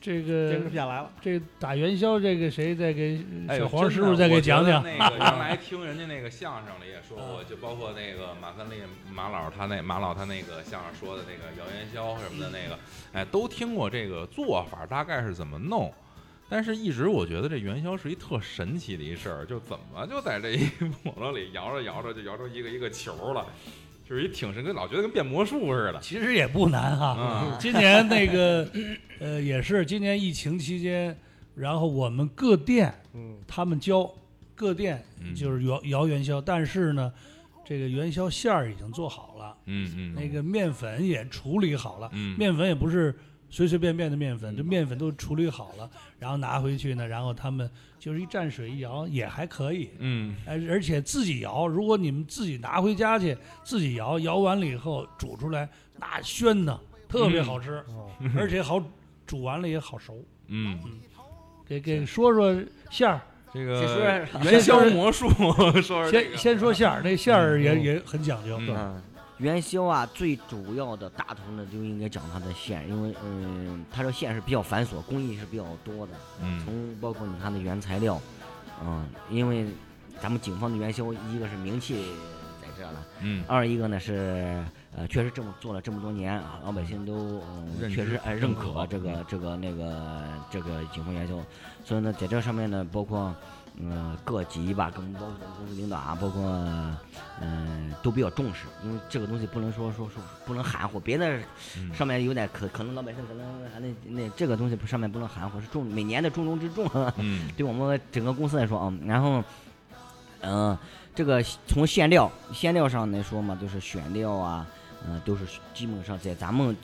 这个坚持不下来了。这打元宵，这个谁再给小黄师傅再给讲讲？那个原来听人家那个相声里也说过，就包括那个马三立马老他那马老他那个相声说的那个摇元宵什么的那个，哎，都听过这个做法大概是怎么弄。但是，一直我觉得这元宵是一特神奇的一事儿，就怎么就在这一 (laughs) 笸箩里摇着摇着就摇出一个一个球了。就是一挺神，跟老觉得跟变魔术似的。其实也不难哈、啊今年那个 (laughs) 呃也是今年疫情期间，然后我们各店嗯，他们教各店嗯就是摇摇元宵，但是呢，这个元宵馅儿已经做好了，嗯嗯，那个面粉也处理好了，嗯面粉也不是随随便便的面粉，这面粉都处理好了，然后拿回去呢，然后他们就是一蘸水一摇也还可以。嗯而而且自己摇，如果你们自己拿回家去自己摇，摇完了以后煮出来，那鲜呢，特别好吃，哦，而且好煮完了也好熟。嗯，给给说说馅儿，这个元宵魔术，(laughs) 先先说馅儿，那馅儿也嗯也很讲究。嗯嗯，元宵啊，最主要的大头呢就应该讲它的馅，因为嗯，它这馅是比较繁琐，工艺是比较多的。嗯。从包括你看的原材料，嗯，因为咱们警方的元宵，一个是名气在这了，嗯。二一个呢是呃，确实这么做了这么多年啊，老百姓都嗯、确实哎认可这个这个那个这个警方元宵，所以呢，在这上面呢，包括嗯、各级吧，跟包括公司领导啊，包括嗯、都比较重视，因为这个东西不能说说说不能含糊，别的嗯上面有点可可能老百姓可能还那那这个东西上面不能含糊，是重每年的重中之重。嗯 (laughs) 对我们整个公司来说啊，然后，嗯、这个从馅料馅料上来说嘛，就是选料啊，嗯、都是基本上在咱们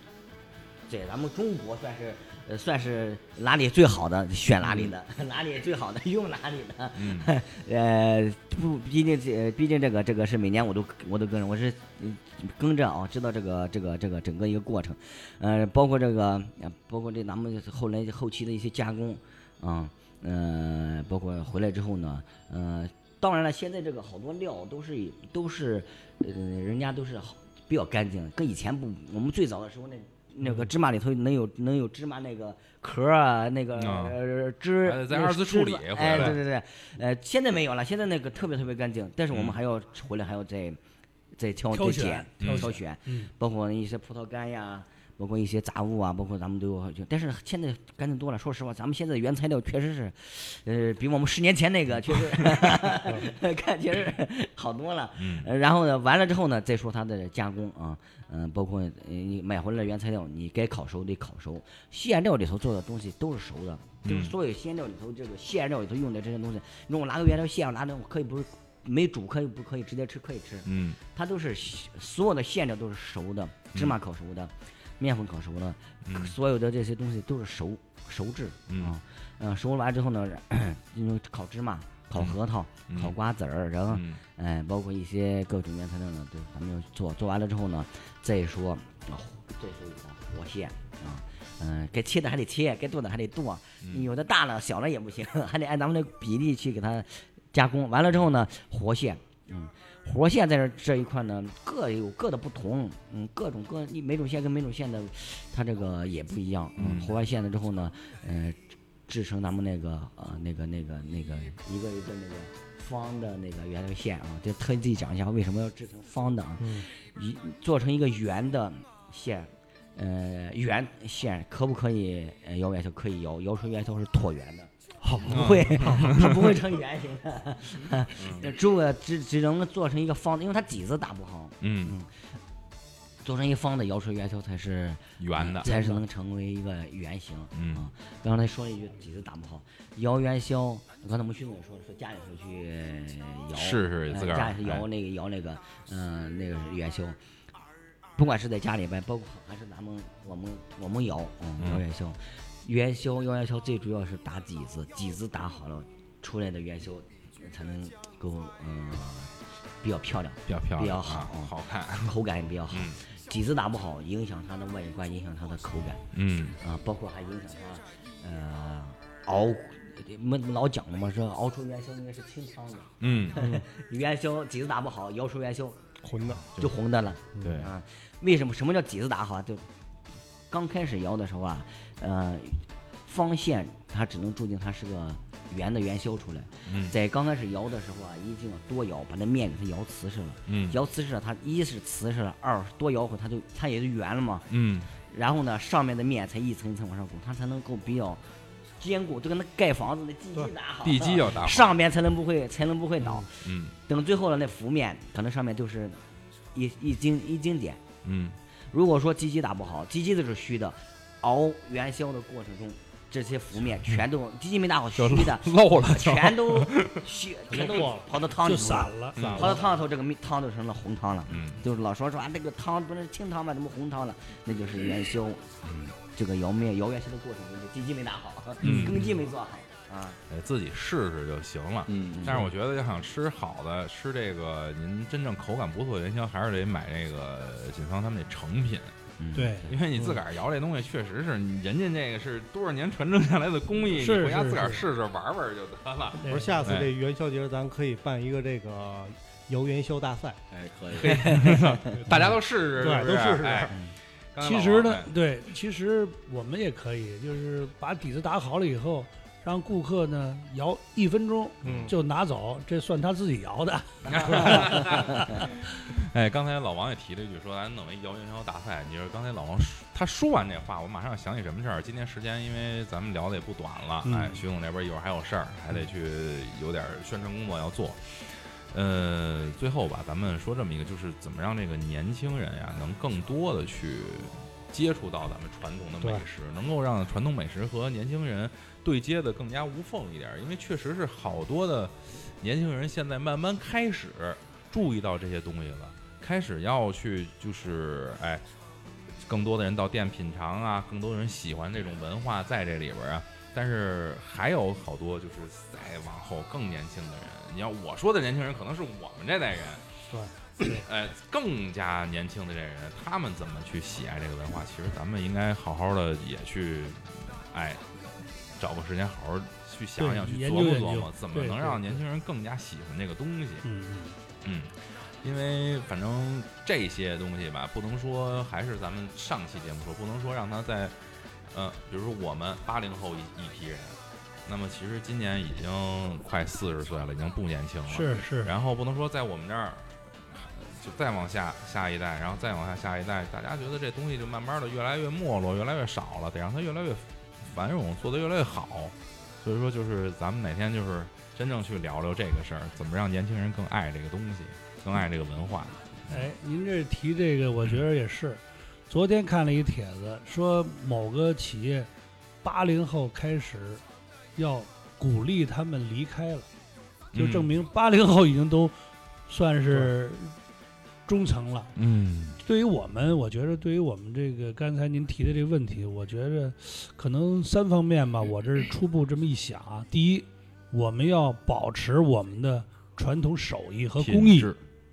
在咱们中国算是呃算是哪里最好的选哪里的，(laughs) 哪里最好的用哪里的。嗯 (laughs) 呃，不，毕竟这毕竟这个这个是每年我都我都跟着，我是嗯跟着啊，知道这个这个这个整个一个过程，呃，包括这个呃包括这咱们后来后期的一些加工，啊，呃，包括回来之后呢，呃，当然了，现在这个好多料都是都是呃人家都是好比较干净，跟以前不，我们最早的时候那。那个芝麻里头能有能有芝麻那个壳儿啊，那个、汁还得再二次处理哎，对对对，呃，现在没有了，现在那个特别特别干净，但是我们嗯还要回来还要再再挑挑选再拣嗯挑选，嗯，包括一些葡萄干呀，包括一些杂物啊，包括咱们都有。但是现在干净多了，说实话，咱们现在的原材料确实是，呃，比我们十年前那个确实 (laughs) (laughs) 看确实好多了。嗯呃然后呢，完了之后呢，再说它的加工啊，嗯、包括呃你买回来的原材料，你该烤熟得烤熟，馅料里头做的东西都是熟的，就是嗯所有馅料里头这个馅料里头用的这些东西，如果拿个原料馅，拿的可以不是没煮可以不可以直接吃可以吃，嗯它都是所有的馅料都是熟的，芝麻烤熟的，面粉烤熟的，嗯所有的这些东西都是熟熟制嗯啊。嗯，熟完之后呢，(coughs) 用烤芝麻、烤核桃、嗯烤瓜子儿，然后嗯哎，包括一些各种原材料呢，对咱们要做。做完了之后呢，再说啊，再说一个和馅啊，嗯，该切的还得切，该剁的还得剁，嗯有的大了小了也不行，(laughs) 还得按咱们的比例去给它加工。完了之后呢，活线，嗯，活线在这这一块呢，各有各的不同，嗯，各种各你每种线跟每种线的，它这个也不一样，嗯活完线了之后呢，呃，制成咱们那个呃那个那个那个一个一个那个方的那个原料线啊，就特意自己讲一下为什么要制成方的啊，嗯。一做成一个圆的线。呃，圆线可不可以呃摇圆球？可以摇，摇出圆球是椭圆的，好。不会，(laughs) 它不会成圆形的，嗯。(laughs) 只有只只能做成一个方的，因为它底子打不好，嗯，做成一方的摇出元宵才是圆的，才是能成为一个圆形。嗯啊，刚才说了一句底子打不好，摇元宵，刚才我们徐总也说了，说家里头去摇，试试自个儿呃家里头哎摇那个摇那个，嗯、那个元宵，不管是在家里边，包括还是咱们我们我们摇，嗯，嗯摇元宵，元宵摇元宵最主要是打底子，底子打好了，出来的元宵才能够嗯、比较漂亮，比较漂亮，比较啊好好看，口感也比较好。嗯底子打不好，影响它的外观，影响它的口感。嗯啊，包括还影响它，呃，熬，我们老讲的嘛，说熬出元宵应该是清汤的，嗯，(laughs) 元宵底子打不好，摇出元宵红的，就红的了对，啊。为什么？什么叫底子打好啊？就刚开始摇的时候啊，呃，方线它只能注定它是个圆的元宵出来，嗯在刚开始摇的时候啊，一定要多摇，把那面给它摇瓷实了。嗯摇瓷实了，它一是瓷实了，二多摇会它就它也就圆了嘛。嗯然后呢，上面的面才一层一层往上拱，它才能够比较坚固，就跟那盖房子的地基打好，地基要打好，上边才能不会才能不会倒。嗯等最后的那浮面，可能上面就是一一经一经点。嗯如果说机器打不好，机器都是虚的，熬元宵的过程中，这些浮面全都机器没打好，虚就的漏了全都 (laughs) 虚，全都跑到汤里就头散了，嗯跑到汤里头，这个米汤就成了红汤了。嗯就是老说说啊，那个汤不是清汤吗？怎么红汤了？那就是元宵，嗯，这个摇面摇元宵的过程中，这机器没打好，嗯根基没做好啊。哎自己试试就行了。嗯，但是我觉得要想吃好的，吃这个您真正口感不错的元宵，还是得买这个锦芳他们那成品，嗯，对，因为你自个儿摇这东西，确实是人家那个是多少年传承下来的工艺，是是你回家自个儿试试玩玩就得了。我说下次哎这元宵节咱可以办一个这个摇元宵大赛，哎，可以，(laughs) 大家都试试，对是不是都试试哎其实呢对，其实我们也可以，就是把底子打好了以后，让顾客呢摇一分钟嗯，就拿走，这算他自己摇的。(laughs) 哎，刚才老王也提了一句，说咱弄一摇元宵大赛。你说刚才老王说他说完这话，我马上想起什么事儿？今天时间因为咱们聊的也不短了，嗯哎，徐总那边一会儿还有事儿，还得去有点宣传工作要做。呃，最后吧，咱们说这么一个，就是怎么让这个年轻人呀，能更多的去接触到咱们传统的美食，能够让传统美食和年轻人对接的更加无缝一点儿。因为确实是好多的年轻人现在慢慢开始注意到这些东西了，开始要去就是哎，更多的人到店品尝啊，更多人喜欢这种文化在这里边儿啊。但是还有好多就是再往后更年轻的人，你要我说的年轻人，可能是我们这代人，(clears throat) 对，哎，更加年轻的这人，他们怎么去喜爱这个文化？其实咱们应该好好的也去，哎，找个时间好好去想想，去琢磨琢磨，怎么能让年轻人更加喜欢这个东西。嗯嗯，嗯，因为反正这些东西吧，不能说还是咱们上期节目说，不能说让他在，呃，比如说我们八零后一一批人，那么其实今年已经快四十岁了，已经不年轻了。是是，然后不能说在我们这儿，就再往下下一代，然后再往下下一代，大家觉得这东西就慢慢的越来越没落，越来越少了，得让它越来越繁荣，做得越来越好。所以说，就是咱们哪天就是真正去聊聊这个事儿，怎么让年轻人更爱这个东西，更爱这个文化。哎，您这提这个，我觉得也是。昨天看了一帖子，说某个企业八零后开始要鼓励他们离开了，就证明八零后已经都算是中层了。嗯对于我们，我觉得对于我们这个刚才您提的这个问题，我觉得可能三方面吧。我这是初步这么一想啊，第一，我们要保持我们的传统手艺和工艺，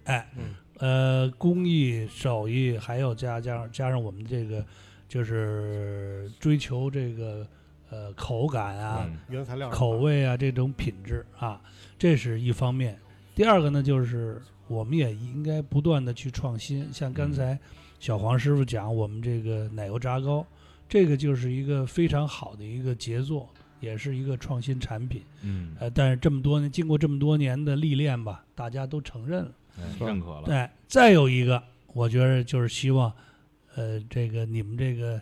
哎，嗯呃，工艺手艺，还有加加上加上我们这个就是追求这个呃口感啊、嗯原材料口味啊这种品质啊，这是一方面。第二个呢，就是我们也应该不断的去创新，像刚才小黄师傅讲，我们这个奶油炸糕，这个就是一个非常好的一个杰作，也是一个创新产品。嗯，呃，但是这么多年，经过这么多年的历练吧，大家都承认了。哎认可了。对，再有一个，我觉得就是希望，呃，这个你们这个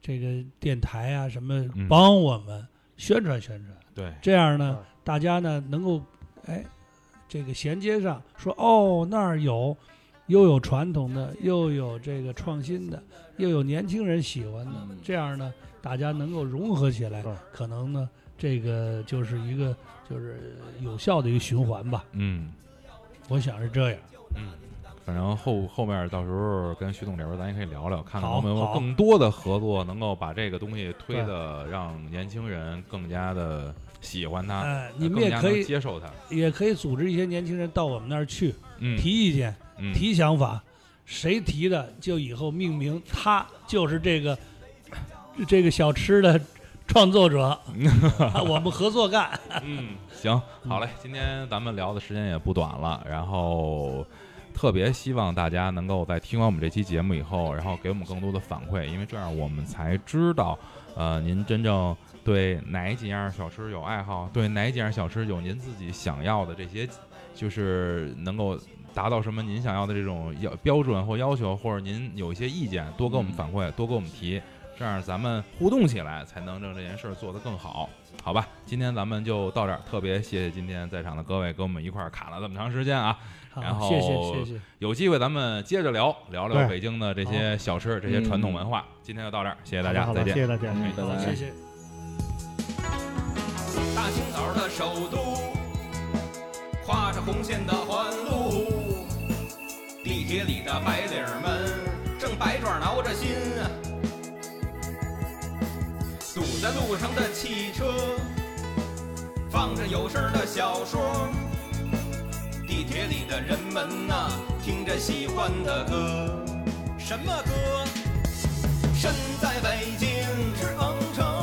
这个电台啊什么嗯，帮我们宣传宣传，对，这样呢嗯，大家呢能够，哎，这个衔接上，说哦那儿有，又有传统的，又有这个创新的，又有年轻人喜欢的，嗯这样呢，大家能够融合起来，可能呢，这个就是一个就是有效的一个循环吧，嗯我想是这样。嗯。反正后后面到时候跟徐总这边咱也可以聊聊，看看好有没有更多的合作，能够把这个东西推的让年轻人更加的喜欢他，哎，你们也可以接受他。也可以组织一些年轻人到我们那儿去嗯，提意见、嗯提想法，谁提的就以后命名他就是这个这个小吃的创作者，(laughs) 啊我们合作干。嗯，(laughs) 行，好嘞，今天咱们聊的时间也不短了，然后特别希望大家能够在听完我们这期节目以后，然后给我们更多的反馈，因为这样我们才知道，呃，您真正对哪几样小吃有爱好，对哪几样小吃有您自己想要的这些，就是能够。达到什么您想要的这种要标准或要求，或者您有一些意见，多给我们反馈，多给我们提。这样咱们互动起来，才能让这件事儿做得更好，好吧？今天咱们就到这儿，特别谢谢今天在场的各位跟我们一块儿侃了这么长时间啊。然后好谢谢谢谢，有机会咱们接着聊聊聊北京的这些小吃、这些传统文化。今天就到这儿，谢谢大家，再见。谢谢大家。哎拜拜谢谢。大清早的首都，跨着红线的环路，地铁里的白领们正百爪挠着心，堵在路上的汽车，放着有声的小说，地铁里的人们呐、听着喜欢的歌，什么歌？身在北京是昂首